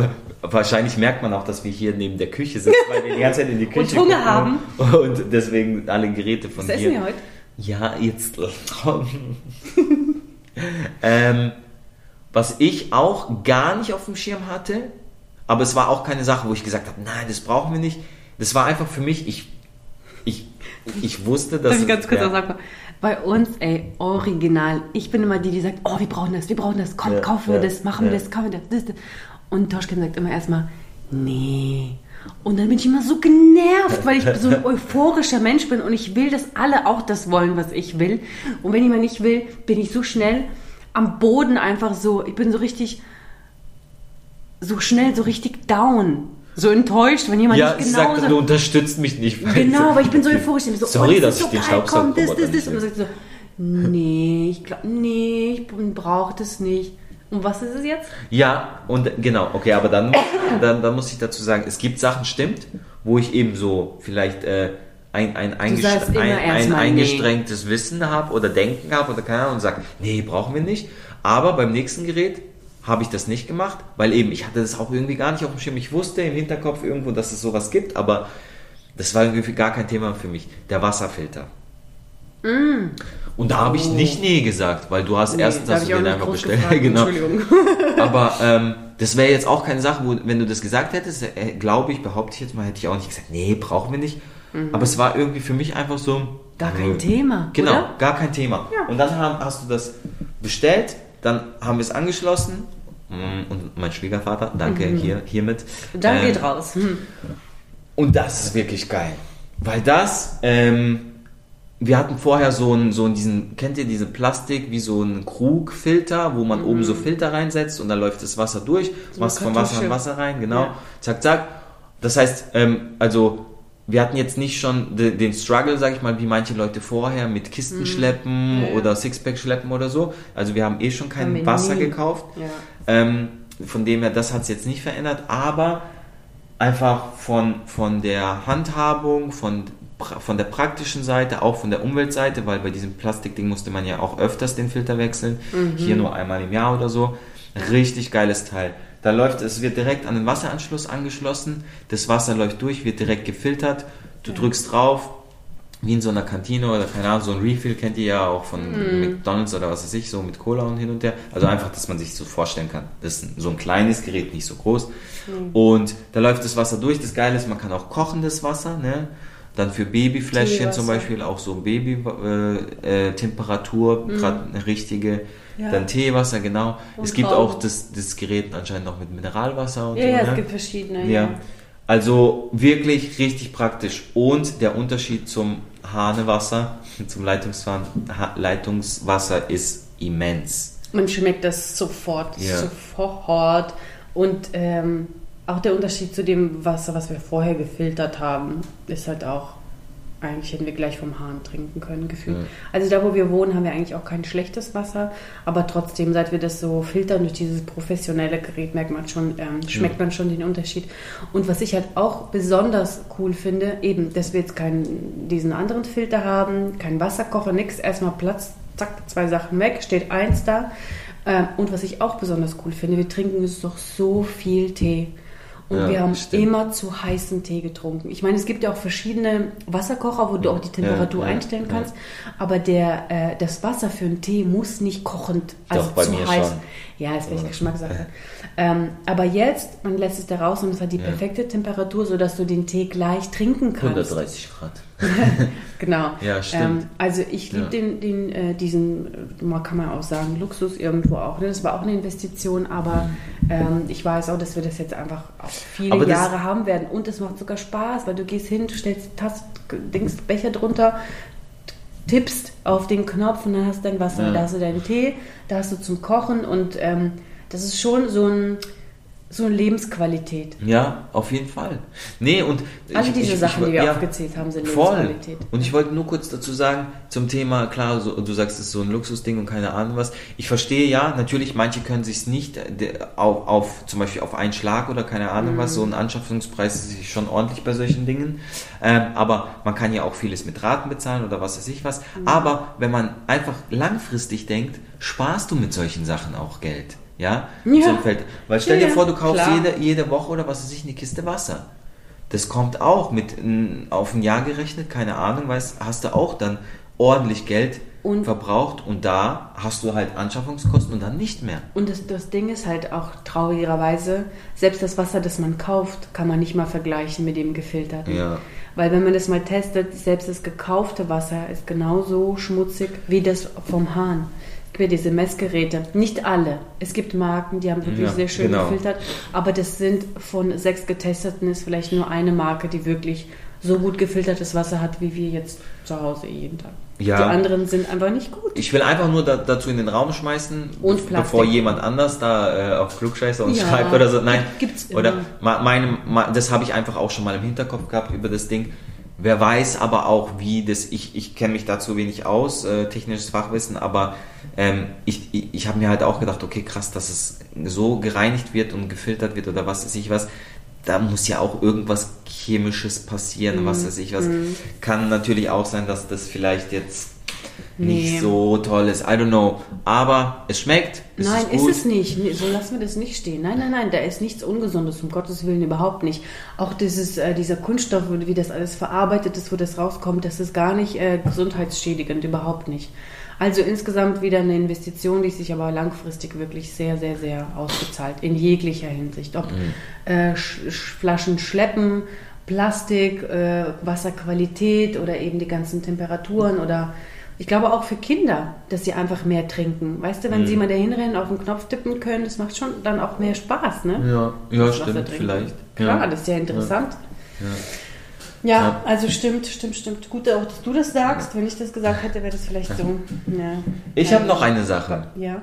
wahrscheinlich merkt man auch, dass wir hier neben der Küche sitzen, weil wir die ganze Zeit in die Küche Hunger gucken haben. Und deswegen alle Geräte von Was hier. essen wir heute? Ja, jetzt. ähm, was ich auch gar nicht auf dem Schirm hatte, aber es war auch keine Sache, wo ich gesagt habe, nein, das brauchen wir nicht. Das war einfach für mich, ich, ich, ich wusste, dass. Darf ich ganz kurz ja, sagen? Bei uns, ey, original. Ich bin immer die, die sagt, oh, wir brauchen das, wir brauchen das, komm, Ja, kaufen wir ja, das, machen wir das, kaufen wir das, das, das. Und Toschkin sagt immer erstmal, nee. Und dann bin ich immer so genervt, weil ich so ein euphorischer Mensch bin und ich will, dass alle auch das wollen, was ich will. Und wenn jemand nicht will, bin ich so schnell am Boden einfach so, ich bin so richtig, so schnell, so richtig down. So enttäuscht, wenn jemand Ja, nicht sie genauso... sagt, du unterstützt mich nicht. Genau, weil ich bin so euphorisch. Ich bin so, Sorry, oh, das dass ist ich so den komm, das, das, das. Und dann sagt so, nee, ich glaube, nee, ich brauche das nicht. Und was ist es jetzt? Ja, und genau, okay, aber dann, dann, dann muss ich dazu sagen, es gibt Sachen, stimmt, wo ich eben so vielleicht äh, ein, ein, immer ein, ein eingestrengtes Wissen habe oder Denken habe oder keine Ahnung und sage, nee, brauchen wir nicht. Aber beim nächsten Gerät habe ich das nicht gemacht, weil eben ich hatte das auch irgendwie gar nicht auf dem Schirm. Ich wusste im Hinterkopf irgendwo, dass es sowas gibt, aber das war irgendwie gar kein Thema für mich. Der Wasserfilter. Und da habe ich nicht nee gesagt, weil du hast erstens da hast du den einfach bestellt. gefragt, genau. Entschuldigung. Aber ähm, das wäre jetzt auch keine Sache, wo, wenn du das gesagt hättest, äh, glaube ich, behaupte ich jetzt mal, hätte ich auch nicht gesagt, nee, brauchen wir nicht. Aber es war irgendwie für mich einfach so. Mhm. Gar kein äh, Thema, Genau, oder? gar kein Thema. Ja. Und dann haben, hast du das bestellt, dann haben wir es angeschlossen. Mm, Und mein Schwiegervater, danke hier, hiermit. Dann Ähm, geht raus. Hm. und das ist wirklich geil. Weil das, ähm, wir hatten vorher so einen, so einen diesen, kennt ihr diese Plastik, wie so einen Krugfilter, wo man oben so Filter reinsetzt und dann läuft das Wasser durch, machst von Wasser an Wasser rein, genau, Ja. zack, zack. Das heißt, ähm, also, wir hatten jetzt nicht schon de, den Struggle, sag ich mal, wie manche Leute vorher mit Kisten schleppen Mhm. Ja, ja. oder Sixpack schleppen oder so. Also wir haben eh schon kein Haben Wasser nie. gekauft. Ja. Ähm, von dem her, das hat es jetzt nicht verändert, aber einfach von, von der Handhabung, von, von der praktischen Seite, auch von der Umweltseite, weil bei diesem Plastikding musste man ja auch öfters den Filter wechseln, hier nur einmal im Jahr oder so. Richtig geiles Teil. Da läuft, es wird direkt an den Wasseranschluss angeschlossen, das Wasser läuft durch, wird direkt gefiltert, du drückst drauf, wie in so einer Kantine oder keine Ahnung, so ein Refill kennt ihr ja auch von McDonalds oder was weiß ich, so mit Cola und hin und her. Also einfach, dass man sich so vorstellen kann. Das ist so ein kleines Gerät, nicht so groß. Und da läuft das Wasser durch. Das Geile ist, man kann auch kochendes Wasser, ne? Dann für Babyfläschchen zum. Beispiel auch so Baby-Temperatur, äh, Temperatur, gerade eine richtige. Ja. Dann Teewasser, genau. Und es gibt auch das, das Gerät anscheinend noch mit Mineralwasser und Ja, so. ja, ne? es gibt verschiedene. Ja. Also wirklich richtig praktisch. Und der Unterschied zum Hanewasser, zum Leitungswasser ist immens. Man schmeckt das sofort, Ja. sofort. Und ähm, auch der Unterschied zu dem Wasser, was wir vorher gefiltert haben, ist halt auch, eigentlich hätten wir gleich vom Hahn trinken können, gefühlt. Ja. Also da, wo wir wohnen, haben wir eigentlich auch kein schlechtes Wasser, aber trotzdem, seit wir das so filtern durch dieses professionelle Gerät, merkt man schon, ähm, schmeckt man schon den Unterschied. Und was ich halt auch besonders cool finde, eben, dass wir jetzt keinen, diesen anderen Filter haben, keinen Wasserkocher, nix, erstmal Platz, zack, zwei Sachen weg, steht eins da. Ähm, und was ich auch besonders cool finde, wir trinken jetzt doch so viel Tee. Und Ja, wir haben stimmt. immer zu heißen Tee getrunken. Ich meine, es gibt ja auch verschiedene Wasserkocher, wo du auch die Temperatur Ja, ja, einstellen kannst. Aber der, äh, das Wasser für einen Tee muss nicht kochend, also Doch, bei zu heiß. schon. Ja, das wäre ich Ähm, aber jetzt, man lässt es da raus und es hat die Ja. perfekte Temperatur, sodass du den Tee gleich trinken kannst. 130 Grad. Genau. Ja, stimmt. Ähm, also ich liebe Ja. den, den, äh, diesen, äh, mal kann man auch sagen, Luxus irgendwo auch. Ne? Das war auch eine Investition, aber ähm, ich weiß auch, dass wir das jetzt einfach auch viele Jahre haben werden. Und es macht sogar Spaß, weil du gehst hin, du stellst Tasten, Dings, Becher drunter, tippst, auf den Knopf und dann hast du dein Wasser, Ja. da hast du deinen Tee, da hast du zum Kochen und ähm, das ist schon so, ein, so eine Lebensqualität. Ja, auf jeden Fall. Nee, und Alle ich- diese ich- Sachen, ich- die wir ja, aufgezählt haben, sind Voll. Lebensqualität. Und ich wollte nur kurz dazu sagen, zum Thema, klar, so, du sagst, es ist so ein Luxusding und keine Ahnung was. Ich verstehe ja, natürlich, manche können sich nicht äh, auf, auf, zum Beispiel auf einen Schlag oder keine Ahnung was, Mhm. so ein Anschaffungspreis ist schon ordentlich bei solchen Dingen. Ähm, aber man kann ja auch vieles mit Raten bezahlen oder was weiß ich was. Mhm. Aber wenn man einfach langfristig denkt, sparst du mit solchen Sachen auch Geld. Ja, Ja. So. Weil stell Ja, dir vor, du kaufst klar. jede, jede Woche oder was weiß ich eine Kiste Wasser. Das kommt auch mit n- auf ein Jahr gerechnet, keine Ahnung, weißt, hast du auch dann ordentlich Geld Und- verbraucht und da hast du halt Anschaffungskosten und dann nicht mehr. Und das, das Ding ist halt auch traurigerweise, selbst das Wasser, das man kauft, kann man nicht mal vergleichen mit dem gefilterten. Ja. Weil wenn man das mal testet, selbst das gekaufte Wasser ist genauso schmutzig wie das vom Hahn. Ja diese Messgeräte, nicht alle. Es gibt Marken, die haben wirklich Ja, sehr schön genau. gefiltert, aber das sind von sechs getesteten ist vielleicht nur eine Marke, die wirklich so gut gefiltertes Wasser hat, wie wir jetzt zu Hause jeden Tag. Ja. Die anderen sind einfach nicht gut. Ich will einfach nur da, dazu in den Raum schmeißen, Und bevor jemand anders da äh, auf Klugscheißer uns Ja, schreibt oder so. Nein, gibt's immer. oder meine, das habe ich einfach auch schon mal im Hinterkopf gehabt über das Ding. Wer weiß aber auch, wie das, ich, ich kenne mich dazu wenig aus, äh, technisches Fachwissen, aber ähm, ich, ich, ich habe mir halt auch gedacht, okay, krass, dass es so gereinigt wird und gefiltert wird oder was weiß ich was. Da muss ja auch irgendwas Chemisches passieren, Mhm. was weiß ich was. Kann natürlich auch sein, dass das vielleicht jetzt Nee. nicht so toll ist. I don't know. Aber es schmeckt. Es nein, ist, gut. es nicht. So lassen wir das nicht stehen. Nein, nein, nein, da ist nichts Ungesundes, um Gottes Willen überhaupt nicht. Auch dieses, äh, dieser Kunststoff, wie das alles verarbeitet ist, wo das rauskommt, das ist gar nicht äh, gesundheitsschädigend, überhaupt nicht. Also insgesamt wieder eine Investition, die sich aber langfristig wirklich sehr, sehr, sehr ausbezahlt. In jeglicher Hinsicht. Ob Mhm. äh, Sch Sch Flaschen schleppen, Plastik, äh, Wasserqualität oder eben die ganzen Temperaturen oder ich glaube auch für Kinder, dass sie einfach mehr trinken. Weißt du, wenn Mhm. sie mal da hinrennen, auf den Knopf tippen können, das macht schon dann auch mehr Spaß, ne? Ja, ja Das stimmt, vielleicht. Klar, ja. das ist ja interessant. Ja. Ja. Ja. also stimmt, stimmt, stimmt. Gut auch, dass du das sagst. Wenn ich das gesagt hätte, wäre das vielleicht so. Ich habe noch eine Sache. Ja.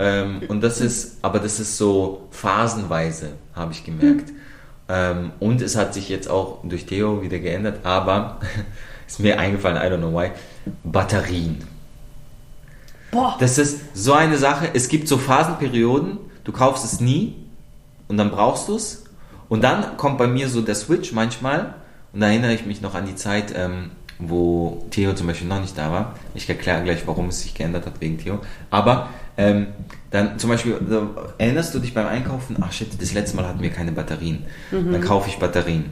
Ähm, und das ist, aber das ist so phasenweise, habe ich gemerkt. Ähm, und es hat sich jetzt auch durch Theo wieder geändert, aber ist mir eingefallen, I don't know why, Batterien. Boah. Das ist so eine Sache. Es gibt so Phasenperioden, du kaufst es nie und dann brauchst du es. Und dann kommt bei mir so der Switch manchmal. Und da erinnere ich mich noch an die Zeit, ähm, wo Theo zum Beispiel noch nicht da war. Ich erkläre gleich, warum es sich geändert hat wegen Theo. Aber ähm, dann zum Beispiel, so, erinnerst du dich beim Einkaufen? Ach shit, das letzte Mal hatten wir keine Batterien. Dann kaufe ich Batterien.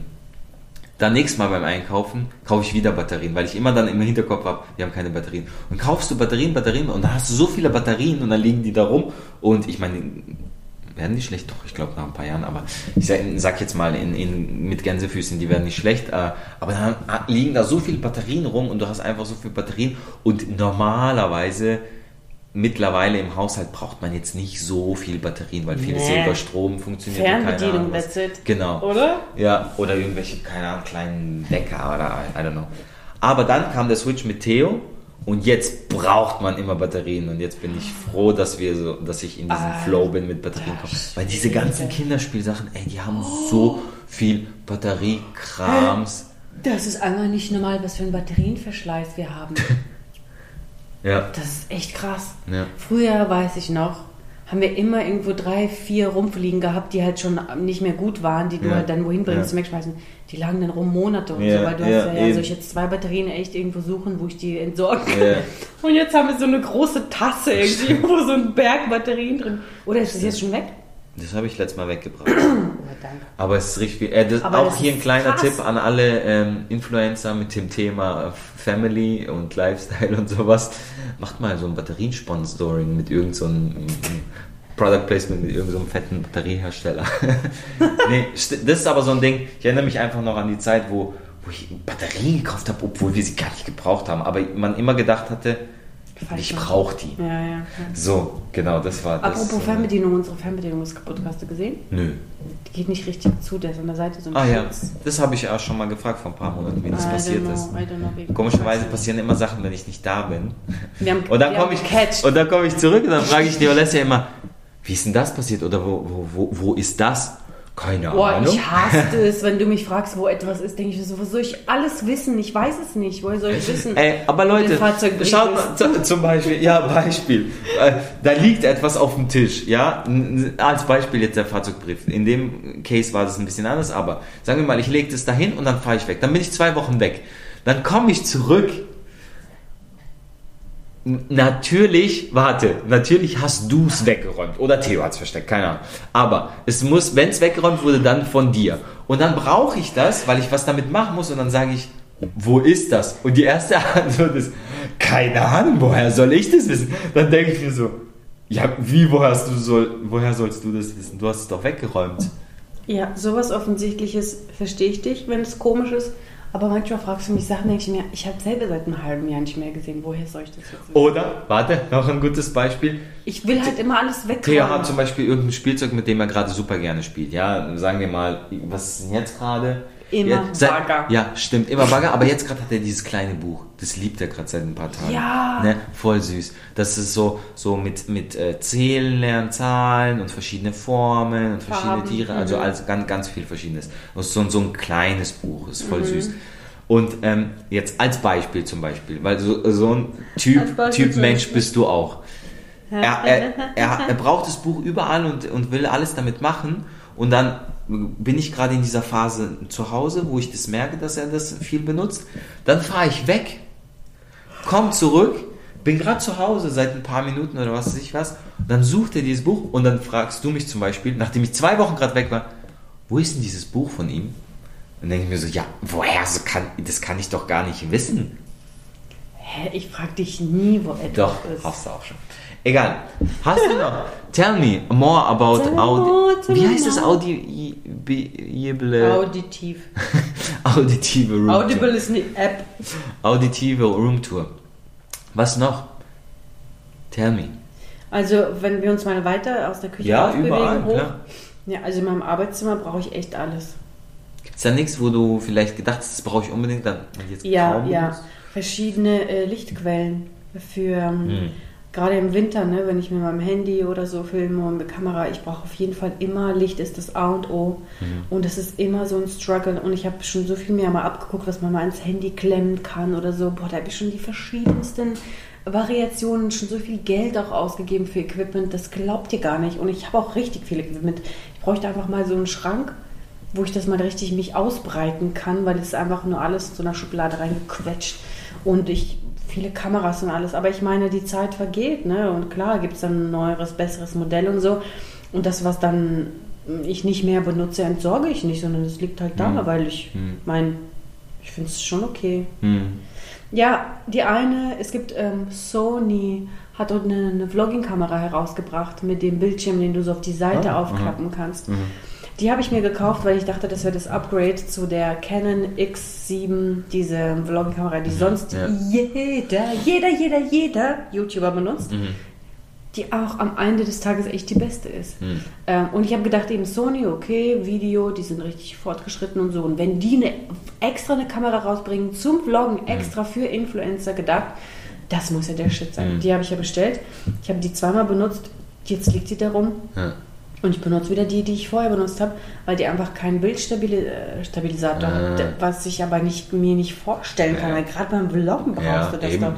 Dann nächstes Mal beim Einkaufen kaufe ich wieder Batterien, weil ich immer dann im Hinterkopf habe, wir haben keine Batterien. Und kaufst du Batterien, Batterien und dann hast du so viele Batterien und dann liegen die da rum. Und ich meine, werden die schlecht? Doch, ich glaube nach ein paar Jahren, aber ich sag, sag jetzt mal in, in, mit Gänsefüßen, die werden nicht schlecht. Äh, aber dann liegen da so viele Batterien rum und du hast einfach so viele Batterien und normalerweise mittlerweile im Haushalt braucht man jetzt nicht so viel Batterien, weil vieles Nee. ja über Strom funktioniert. und keine Fernbedienung, Ahnung. Genau. Oder? Ja, oder irgendwelche, keine Ahnung, kleinen Wecker oder I don't know. Aber dann kam der Switch mit Theo und jetzt braucht man immer Batterien und jetzt bin ich froh, dass wir so, dass ich in diesem Ah, Flow bin mit Batterien. Weil diese ganzen Kinderspielsachen, ey, die haben so viel Batteriekrams. Das ist einfach nicht normal, was für einen Batterienverschleiß wir haben. Ja. Das ist echt krass. Ja. Früher, weiß ich noch, haben wir immer irgendwo drei, vier rumfliegen gehabt, die halt schon nicht mehr gut waren, die du Ja. halt dann wohin bringst Ja. zum Wegschmeißen. Die lagen dann rum Monate und Ja, so, weil du hast ja, ja, soll ich jetzt zwei Batterien echt irgendwo suchen, wo ich die entsorgen kann. Und jetzt haben wir so eine große Tasse irgendwie, wo so ein Berg Batterien drin. Oder ist das jetzt schon weg? Das habe ich letztes Mal weggebracht. Aber es ist richtig. Äh, das, auch hier ein kleiner krass. Tipp an alle ähm, Influencer mit dem Thema Family und Lifestyle und sowas. Macht mal so ein Batteriesponsoring mit irgendeinem so einem, ähm, Product Placement mit irgendeinem so fetten Batteriehersteller. nee, das ist aber so ein Ding. Ich erinnere mich einfach noch an die Zeit, wo, wo ich Batterien gekauft habe, obwohl wir sie gar nicht gebraucht haben. Aber man immer gedacht hatte, Ich brauche die. Ja, ja. ja. So, genau, das war das. Apropos äh, Fernbedienung, unsere Fernbedienung ist kaputt. Hast du gesehen? Nö. Die geht nicht richtig zu, der ist an der Seite so ein Ah ja, Schutz. das habe ich auch schon mal gefragt vor ein paar Monaten, wie das I passiert know, ist. Know, Komischerweise passieren immer Sachen, wenn ich nicht da bin. Wir haben, Und dann komme ich, gecatcht. und dann komme ich zurück und dann frage ich die Alessia immer, wie ist denn das passiert oder wo, wo, wo, wo ist das? Keine Boah, Ahnung. ich hasse es, wenn du mich fragst, wo etwas ist, denke ich so, wo soll ich alles wissen? Ich weiß es nicht. Woher soll ich wissen? Ey, aber Leute, schaut mal, zu- zum Beispiel, ja, Beispiel. Äh, Da liegt etwas auf dem Tisch, ja, als Beispiel jetzt der Fahrzeugbrief. In dem Case war das ein bisschen anders, aber sagen wir mal, ich lege das dahin und dann fahre ich weg. Dann bin ich zwei Wochen weg. Dann komme ich zurück. Natürlich, warte, natürlich hast du es weggeräumt. Oder Theo hat es versteckt, keine Ahnung. Aber es muss, wenn es weggeräumt wurde, dann von dir. Und dann brauche ich das, weil ich was damit machen muss und dann sage ich, wo ist das? Und die erste Antwort ist, keine Ahnung, woher soll ich das wissen? Dann denke ich mir so, ja, wie, woher, hast du soll, woher sollst du das wissen? Du hast es doch weggeräumt. Ja, sowas Offensichtliches verstehe ich dich, wenn es komisch ist. Aber manchmal fragst du mich Sachen, denke ich mir, ich habe selber seit einem halben Jahr nicht mehr gesehen. Woher soll ich das jetzt wissen? Oder, warte, noch ein gutes Beispiel. Ich will halt immer alles Theo wegräumen. hat zum Beispiel irgendein Spielzeug, mit dem er gerade super gerne spielt. Ja, sagen wir mal, was ist denn jetzt gerade? Immer ja, seit- Bagger. Ja, stimmt, immer Bagger. Aber jetzt gerade hat er dieses kleine Buch. Das liebt er gerade seit ein paar Tagen. Ja. Ne? Voll süß. Das ist so, so mit, mit äh, Zählen lernen, Zahlen und verschiedene Formen und verschiedene Farben. Tiere. Also Mhm. alles, ganz, ganz viel Verschiedenes. Und so, so ein kleines Buch. Ist Mhm. voll süß. Und ähm, jetzt als Beispiel zum Beispiel, weil so, so ein Typ, Typ Mensch bist du auch. Er, er, er, er braucht das Buch überall und, und will alles damit machen. Und dann bin ich gerade in dieser Phase zu Hause, wo ich das merke, dass er das viel benutzt. Dann fahre ich weg, komm zurück, bin gerade zu Hause seit ein paar Minuten oder was weiß ich was. Dann sucht er dieses Buch und dann fragst du mich zum Beispiel, nachdem ich zwei Wochen gerade weg war, wo ist denn dieses Buch von ihm? Dann denke ich mir so, ja, woher so kann, das kann ich doch gar nicht wissen. Hä, ich frage dich nie, wo etwas Doch, ist. hast du auch schon. Egal. Hast du noch? Tell me more about Audi. more, Wie heißt das audible Auditiv. auditive Room Audible Tour? ist eine App. Auditive Room Tour. Was noch? Tell me. Also, wenn wir uns mal weiter aus der Küche Ja, überall, hoch. klar. Ja, also in meinem Arbeitszimmer brauche ich echt alles. Gibt es da nichts, wo du vielleicht gedacht hast, das brauche ich unbedingt, dann jetzt Ja, ja. benutzt? Verschiedene äh, Lichtquellen für ähm, Hm. gerade im Winter, ne, wenn ich mit meinem Handy oder so filme und mit Kamera, ich brauche auf jeden Fall immer Licht ist das A und O. Hm. Und das ist immer so ein Struggle. Und ich habe schon so viel mehr mal abgeguckt, was man mal ins Handy klemmen kann oder so. Boah, da habe ich schon die verschiedensten Variationen, schon so viel Geld auch ausgegeben für Equipment. Das glaubt ihr gar nicht. Und ich habe auch richtig viel Equipment. Ich bräuchte einfach mal so einen Schrank, wo ich das mal richtig mich ausbreiten kann, weil es ist einfach nur alles in so einer Schublade reingequetscht. Und ich viele Kameras und alles. Aber ich meine, die Zeit vergeht, ne? Und klar gibt es dann ein neueres, besseres Modell und so. Und das, was dann ich nicht mehr benutze, entsorge ich nicht, sondern es liegt halt da, Hm. weil ich Hm. mein, ich finde es schon okay. Hm. Ja, die eine, es gibt ähm, Sony hat dort eine, eine Vlogging-Kamera herausgebracht mit dem Bildschirm, den du so auf die Seite Ah, aufklappen kannst. Mhm. Die habe ich mir gekauft, weil ich dachte, das wäre das Upgrade zu der Canon X7, diese Vlogging-Kamera, die sonst ja. jeder, jeder, jeder, jeder YouTuber benutzt, Mhm. die auch am Ende des Tages echt die beste ist. Mhm. Ähm, und ich habe gedacht, eben Sony, okay, Video, die sind richtig fortgeschritten und so. Und wenn die eine, extra eine Kamera rausbringen zum Vloggen, extra für Influencer gedacht, das muss ja der Shit sein. Mhm. Die habe ich ja bestellt. Ich habe die zweimal benutzt. Jetzt liegt sie darum. Ja. Und ich benutze wieder die, die ich vorher benutzt habe, weil die einfach keinen Bildstabilisator Ah. hat, was ich aber nicht, mir nicht vorstellen kann. Weil gerade beim Vloggen brauchst Ja, du das eben. doch.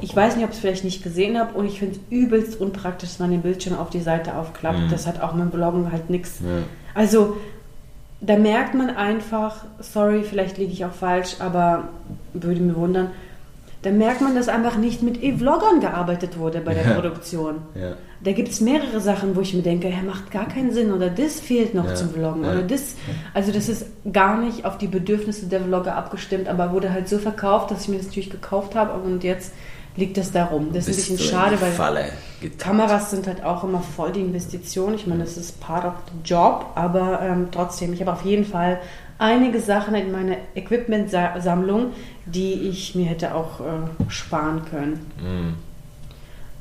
Ich weiß nicht, ob ich es vielleicht nicht gesehen habe und ich finde es übelst unpraktisch, dass man den Bildschirm auf die Seite aufklappt. Mhm. Das hat auch mit dem Vloggen halt nichts. Ja. Also, da merkt man einfach, sorry, vielleicht liege ich auch falsch, aber würde mir wundern, da merkt man, dass einfach nicht mit E-Vloggern gearbeitet wurde bei der Ja. Produktion. Ja. Da gibt es mehrere Sachen, wo ich mir denke, ja, macht gar keinen Sinn oder das fehlt noch Ja, zum Vloggen ja. oder das. Also das ist gar nicht auf die Bedürfnisse der Vlogger abgestimmt, aber wurde halt so verkauft, dass ich mir das natürlich gekauft habe und jetzt liegt das da rum. Das ist ein bisschen schade, weil. Kameras sind halt auch immer voll die Investition. Ich meine, das ist part of the job, aber ähm, trotzdem, ich habe auf jeden Fall einige Sachen in meiner Equipment-Sammlung, die ich mir hätte auch äh, sparen können. Mhm.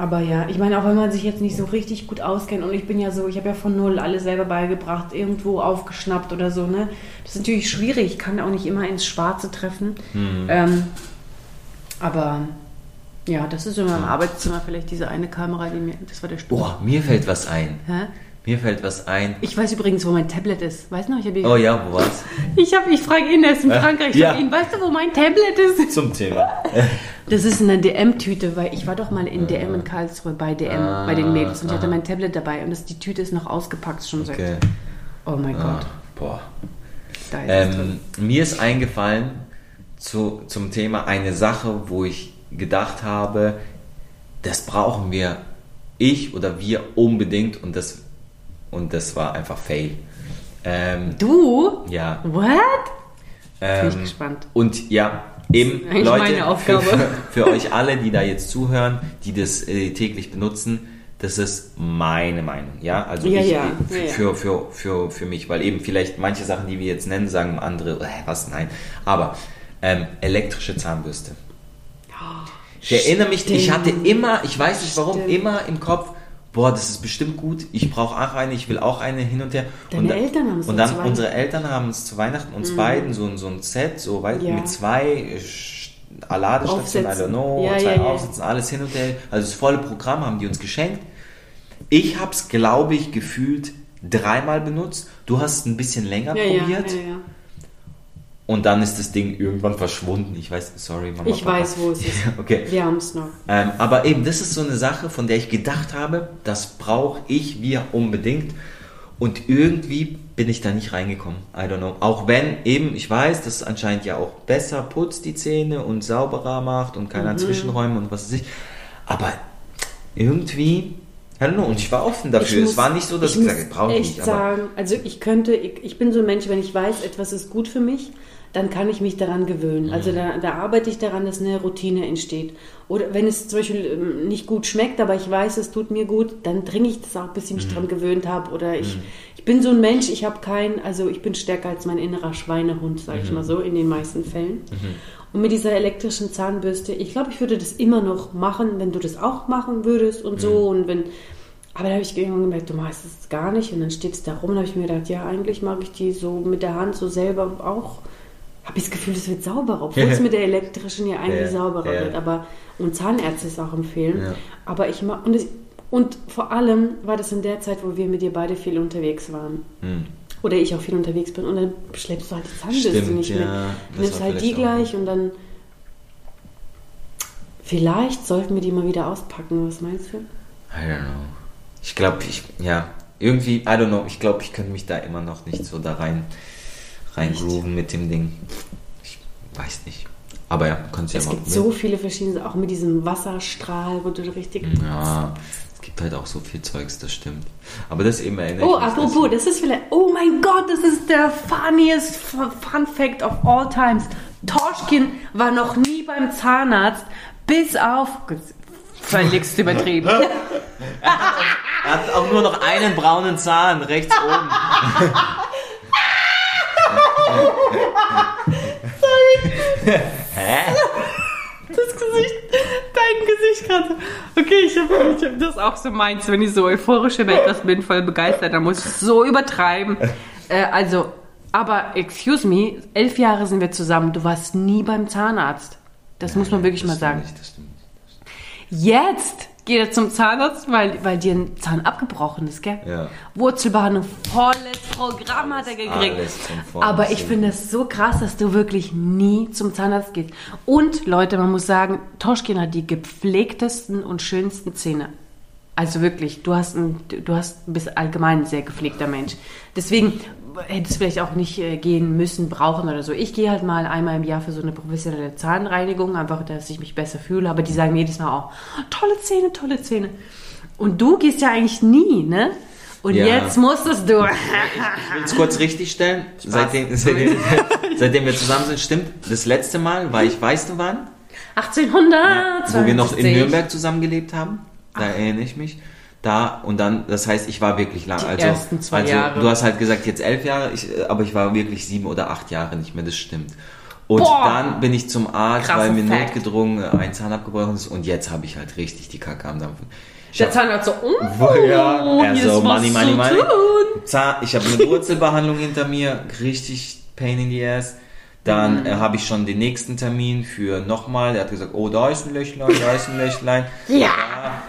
Aber ja, ich meine, auch wenn man sich jetzt nicht so richtig gut auskennt und ich bin ja so, ich habe ja von null alles selber beigebracht, irgendwo aufgeschnappt oder so, ne? Das ist natürlich schwierig, ich kann auch nicht immer ins Schwarze treffen. Mhm. Ähm, aber ja, das ist in meinem Arbeitszimmer vielleicht diese eine Kamera, die mir, das war der Stuhl. Boah, mir fällt was ein. Hä? Mir fällt was ein. Ich weiß übrigens, wo mein Tablet ist. Weißt du noch? Ich, hab Oh ja, wo war's? ich, hab, ich frage ihn, er ist in Äh, Frankreich. Ich ja. ihn, weißt du, wo mein Tablet ist? Zum Thema. Das ist eine DM-Tüte, weil ich war doch mal in DM in Karlsruhe bei DM, Ah, bei den Mädels und ich hatte aha. mein Tablet dabei und das, die Tüte ist noch ausgepackt schon seit. Okay. Oh mein Ah, Gott, boah. da ist. Ähm, mir ist eingefallen zu, zum Thema eine Sache, wo ich gedacht habe, das brauchen wir, ich oder wir unbedingt und das, und das war einfach Fail. Ähm, Du? ja. What? Ähm, Bin ich gespannt. Und ja, eben, Leute. Für, für, euch alle, die da jetzt zuhören, die das äh, täglich benutzen, das ist meine Meinung, ja? Also Ja, ich, ja, äh, ja. Für, für, für, für mich, weil eben vielleicht manche Sachen, die wir jetzt nennen, sagen andere, äh, was, nein. Aber ähm, elektrische Zahnbürste. Ich erinnere mich, ich hatte immer, ich weiß nicht warum, Stimmt. immer im Kopf, boah, das ist bestimmt gut, ich brauche auch eine, ich will auch eine hin und her. Deine und dann, Eltern haben es Und dann unsere Eltern haben es zu Weihnachten uns beiden so, ein- so ein Set, so weit, Ja. mit zwei äh, Sch- Ladestationen, I don't know, Ja, zwei ja. Aufsätzen, alles hin und her. Also das volle Programm haben die uns geschenkt. Ich habe es, glaube ich, gefühlt dreimal benutzt. Du hast es ein bisschen länger probiert. ja, ja. Und dann ist das Ding irgendwann verschwunden. Ich weiß, sorry, Mama. Ich Papa. weiß, wo es ist. Okay. Wir haben es noch. Ähm, aber eben, das ist so eine Sache, von der ich gedacht habe, das brauche ich, wir unbedingt. Und irgendwie bin ich da nicht reingekommen. I don't know. Auch wenn eben, ich weiß, dass es anscheinend ja auch besser putzt die Zähne und sauberer macht und Mhm. keine Zwischenräume und was weiß ich. Aber irgendwie, Know. Und ich war offen dafür. Ich es muss- war nicht so, dass ich, muss gesagt habe, brauche ich nicht. Sagen, also ich könnte, ich, ich bin so ein Mensch, wenn ich weiß, etwas ist gut für mich, dann kann ich mich daran gewöhnen. Also Mhm. da, da arbeite ich daran, dass eine Routine entsteht. Oder wenn es zum Beispiel ähm, nicht gut schmeckt, aber ich weiß, es tut mir gut, dann trinke ich das auch, bis ich mich Mhm. daran gewöhnt habe. Oder ich, ich bin so ein Mensch, ich habe kein, also ich bin stärker als mein innerer Schweinehund, sage Mhm. ich mal so, in den meisten Fällen. Und mit dieser elektrischen Zahnbürste, ich glaube, ich würde das immer noch machen, wenn du das auch machen würdest und so. Und wenn, aber da habe ich irgendwann gemerkt, du machst es gar nicht. Und dann steht es da rum. Da habe ich mir gedacht, ja, eigentlich mag ich die so mit der Hand so selber auch. Habe ich das Gefühl, es wird sauberer, obwohl es mit der elektrischen ja eigentlich sauberer wird. Aber und Zahnärzte es auch empfehlen. Aber ich mag und, und vor allem war das in der Zeit, wo wir mit dir beide viel unterwegs waren. Hm. Oder ich auch viel unterwegs bin und dann schleppst du halt die Zahnbürste nicht ja, mit. nimmst halt die gleich und dann. Vielleicht sollten wir die mal wieder auspacken, was meinst du? I don't know. Ich glaube, ich, ja, irgendwie, I don't know, ich glaube, ich könnte mich da immer noch nicht so da rein, rein grooven mit dem Ding. Ich weiß nicht. Aber ja, kannst ja es mal gibt so viele verschiedene, auch mit diesem Wasserstrahl, wo du richtig. Ja, es gibt halt auch so viel Zeugs, das stimmt. Aber das eben erinnert Oh, mich, apropos, das ist vielleicht. Oh mein Gott, das ist der funniest Fun Fact of all times. Torschkin war noch nie beim Zahnarzt, bis auf. Völligst übertrieben. Hat auch nur noch einen braunen Zahn rechts oben. Hä? Das Gesicht, dein Gesicht gerade. Okay, ich habe ich hab das auch so meins, wenn ich so euphorisch über etwas bin, voll begeistert, dann muss ich so übertreiben. Äh, also, aber, excuse me, elf Jahre sind wir zusammen, du warst nie beim Zahnarzt. Das muss man wirklich Das mal stimmt sagen. nicht, das stimmt nicht. Jetzt geht er zum Zahnarzt, weil, weil dir ein Zahn abgebrochen ist, gell? Ja. Wurzelbehandlung, volles Programm hat er gekriegt. Aber ich finde es so krass, dass du wirklich nie zum Zahnarzt gehst. Und Leute, man muss sagen, Toschkin hat die gepflegtesten und schönsten Zähne. Also wirklich, du hast ein, du hast bist allgemein ein sehr gepflegter Mensch. Deswegen hättest du vielleicht auch nicht äh, gehen müssen, brauchen oder so. Ich gehe halt mal einmal im Jahr für so eine professionelle Zahnreinigung, einfach, dass ich mich besser fühle. Aber die sagen jedes Mal auch, tolle Zähne, tolle Zähne. Und du gehst ja eigentlich nie, ne? Und Ja. jetzt musstest du. Ich will es kurz richtig stellen. Seitdem, seitdem, seitdem wir zusammen sind, stimmt. Das letzte Mal war ich, weißt du wann? 1800. Wo wir noch in Nürnberg zusammengelebt haben. Da erinnere ich mich. Da und dann, das heißt, ich war wirklich lang. Die also, ersten zwei also Jahre. du hast halt gesagt, jetzt elf Jahre, ich, äh, aber ich war wirklich sieben oder acht Jahre nicht mehr, das stimmt. Und Boah. dann bin ich zum Arzt, weil mir notgedrungen ein Zahn abgebrochen ist und jetzt habe ich halt richtig die Kacke am Dampfen. Ich Der hab- Zahnarzt so, oh, ja, er so, money, money, money. Zahn, ich habe eine Wurzelbehandlung hinter mir, richtig Pain in the ass. Dann Mhm. äh, habe ich schon den nächsten Termin für nochmal. Der hat gesagt, oh, da ist ein Löchlein, da ist ein Löchlein. Ja.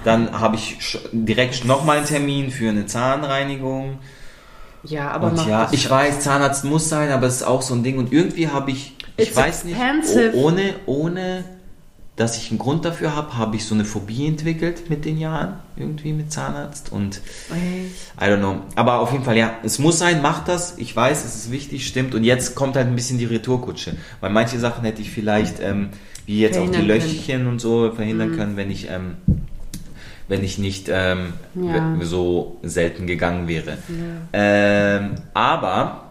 Dann habe ich direkt nochmal einen Termin für eine Zahnreinigung. Ja, aber Und ja, ich weiß, Zahnarzt muss sein, aber es ist auch so ein Ding. Und irgendwie habe ich, ich It's weiß nicht, expensive. oh, ohne, ohne, dass ich einen Grund dafür habe, habe ich so eine Phobie entwickelt mit den Jahren, irgendwie mit Zahnarzt. Und Ey. I don't know. Aber auf jeden Fall, ja, es muss sein, macht das. Ich weiß, es ist wichtig, stimmt. Und jetzt kommt halt ein bisschen die Retourkutsche. Weil manche Sachen hätte ich vielleicht, ähm, wie jetzt auch die Löchchen und so, verhindern können, wenn ich, ähm, wenn ich nicht ähm, Ja. so selten gegangen wäre. Ähm, aber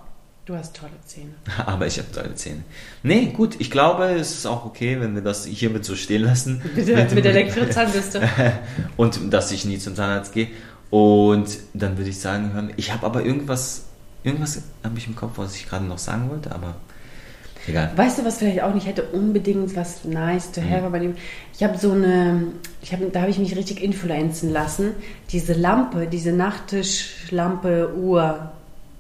Du hast tolle Zähne. aber ich habe tolle Zähne. Nee, gut, ich glaube, es ist auch okay, wenn wir das hiermit so stehen lassen. Mit der, mit der Elektrozahnbürste. und dass ich nie zum Zahnarzt gehe. Und dann würde ich sagen, hören, ich habe aber irgendwas, irgendwas habe ich im Kopf, was ich gerade noch sagen wollte, aber egal. Weißt du, was vielleicht auch nicht hätte unbedingt was nice to have bei dem? Ich habe so eine, ich habe, da habe ich mich richtig influenzen lassen. Diese Lampe, diese Nachttischlampe Uhr,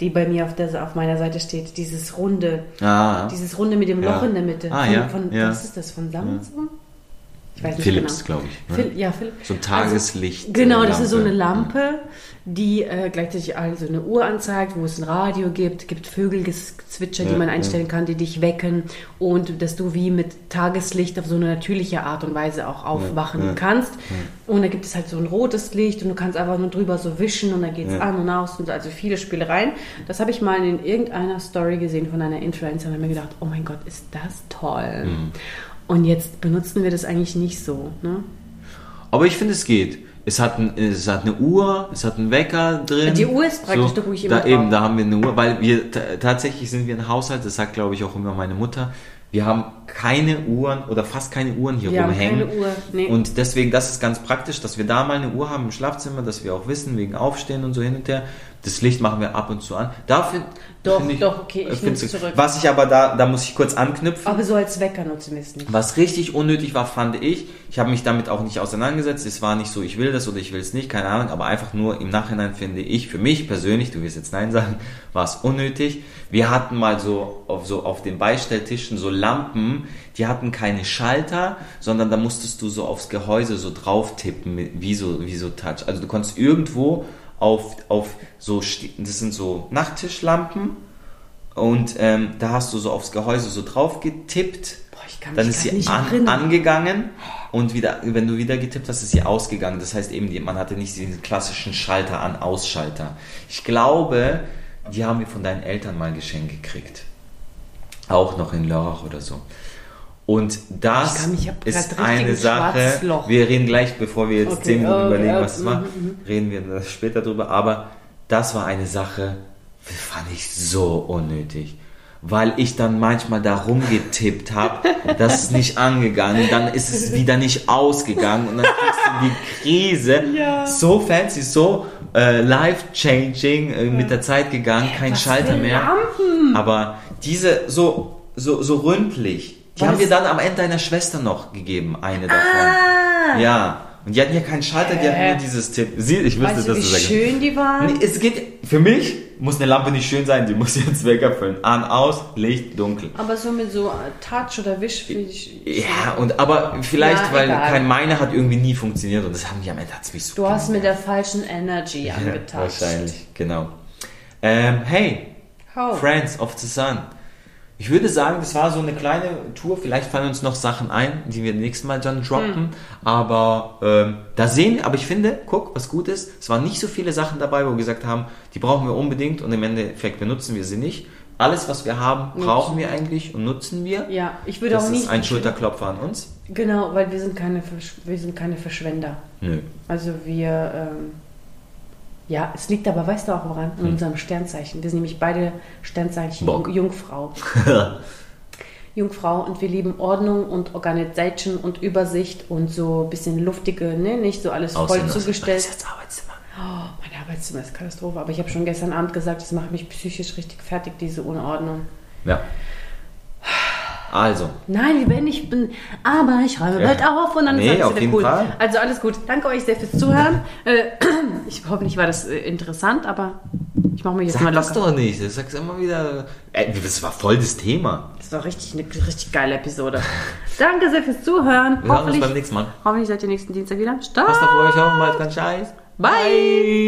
die bei mir auf, der, auf meiner Seite steht, dieses runde, Ah, dieses runde mit dem Ja. Loch in der Mitte. Ah, von, ja, von, ja. Was ist das von Samsung? Ich weiß nicht Philips, genau. glaube ich. ne? Phil, ja, Philips. So ein Tageslicht. Also, genau, das ist so eine Lampe. Die äh, gleichzeitig also eine Uhr anzeigt, wo es ein Radio gibt, gibt Vögelgezwitscher, die Ja, man ja. einstellen kann, die dich wecken und dass du wie mit Tageslicht auf so eine natürliche Art und Weise auch aufwachen ja. kannst. Und da gibt es halt so ein rotes Licht und du kannst einfach nur drüber so wischen und dann geht es Ja. an und aus und also viele Spielereien. Das habe ich mal in irgendeiner Story gesehen von einer Influencerin und habe mir gedacht, oh mein Gott, ist das toll. Mhm. Und jetzt benutzen wir das eigentlich nicht so. Ne? Aber ich finde, es geht. Es hat, ein, es hat eine Uhr, es hat einen Wecker drin. Die Uhr ist praktisch, da gucke ich immer da, Eben, drauf. da haben wir eine Uhr, weil wir tatsächlich sind wir ein Haushalt, das sagt glaube ich auch immer meine Mutter. Wir haben keine Uhren oder fast keine Uhren hier Wir haben rumhängen. keine Uhr, nee. Und deswegen, das ist ganz praktisch, dass wir da mal eine Uhr haben im Schlafzimmer, dass wir auch wissen, wegen Aufstehen und so hin und her. Das Licht machen wir ab und zu an. Dafür Doch, ich, doch, okay, ich äh, find's- zurück. Was ich aber da, da muss ich kurz anknüpfen. Aber so als Wecker nutzen wir es nicht. Was richtig unnötig war, fand ich, ich habe mich damit auch nicht auseinandergesetzt, es war nicht so, ich will das oder ich will es nicht, keine Ahnung, aber einfach nur im Nachhinein finde ich, für mich persönlich, du wirst jetzt Nein sagen, war es unnötig. Wir hatten mal so auf, so auf den Beistelltischen so Lampen, die hatten keine Schalter, sondern da musstest du so aufs Gehäuse so drauf tippen, wie so, wie so Touch. Also du konntest irgendwo auf, auf so, das sind so Nachttischlampen und ähm, da hast du so aufs Gehäuse so drauf getippt Boah, ich kann dann ist sie an, angegangen und wieder, wenn du wieder getippt hast, ist sie ausgegangen. Das heißt eben, die, man hatte nicht diesen klassischen Schalter an Ausschalter. Ich glaube, die haben wir von deinen Eltern mal geschenkt gekriegt. Auch noch in Lörrach oder so. Und Ich das kann ich hab grad ist eine ein Sache. Wir reden gleich, bevor wir jetzt Okay, 10 Minuten okay, überlegen, okay, was es war, mhm, reden wir später drüber. Aber das war eine Sache, die fand ich so unnötig. Weil ich dann manchmal da rumgetippt habe, das ist nicht angegangen, dann ist es wieder nicht ausgegangen und dann kriegst du die Krise. Ja. So fancy, so äh, life-changing, äh, mit der Zeit gegangen, kein Was Schalter mehr. Lampen? Aber diese so, so, so ründlich, die Was? haben wir dann am Ende deiner Schwester noch gegeben, eine davon. Ah! Ja. Und die hatten ja keinen Schalter, die hatten Hä? nur dieses Tipp. Sie, ich wüsste, Weißt du, dass wie du sagst. schön die waren? Nee, es geht, für mich muss eine Lampe nicht schön sein, die muss jetzt Wecker füllen. An, aus, Licht, dunkel. Aber so mit so äh, Touch oder Wisch finde ich. Ja, und aber vielleicht, Ja, weil egal. kein meine hat irgendwie nie funktioniert und das haben die am Ende hat's mich so Du hast mit der falschen Energy ja. Wahrscheinlich, genau. Ähm, hey, How? Friends of the Sun. Ich würde sagen, das war so eine kleine Tour. Vielleicht fallen uns noch Sachen ein, die wir nächstes Mal dann droppen. Hm. Aber ähm, da sehen, aber ich finde, guck, was gut ist. Es waren nicht so viele Sachen dabei, wo wir gesagt haben, die brauchen wir unbedingt und im Endeffekt benutzen wir sie nicht. Alles, was wir haben, brauchen wir eigentlich und nutzen wir. Ja, ich würde Das auch nicht. ist ein Schulterklopfer an uns. Genau, weil wir sind keine, Versch wir sind keine Verschwender. Nö. Also wir, ähm, ja, es liegt aber, weißt du auch woran? Hm. In unserem Sternzeichen. Wir sind nämlich beide Sternzeichen Bock. Jung- Jungfrau. Jungfrau und wir lieben Ordnung und Organisation und Übersicht und so ein bisschen luftige, ne? nicht so alles voll Aussehen lassen. zugestellt. Das ist jetzt Arbeitszimmer. Oh, mein Arbeitszimmer ist Katastrophe, aber ich habe schon gestern Abend gesagt, das macht mich psychisch richtig fertig, diese Unordnung. Ja. Also, Nein, wir werden nicht. bin- Aber ich räume bald auf und dann Nee, ist alles wieder cool. Fall. Also alles gut. Danke euch sehr fürs Zuhören. Äh, ich hoffentlich war das äh, interessant, aber ich mache mich jetzt sag mal das locker. doch nicht. Das sagst immer wieder. Das war voll das Thema. Das war richtig eine richtig geile Episode. Danke sehr fürs Zuhören. Wir hören uns beim nächsten Mal. hoffentlich seid ihr nächsten Dienstag wieder. Start. Passt auf euch auf, bald ganz scheiß. Bye.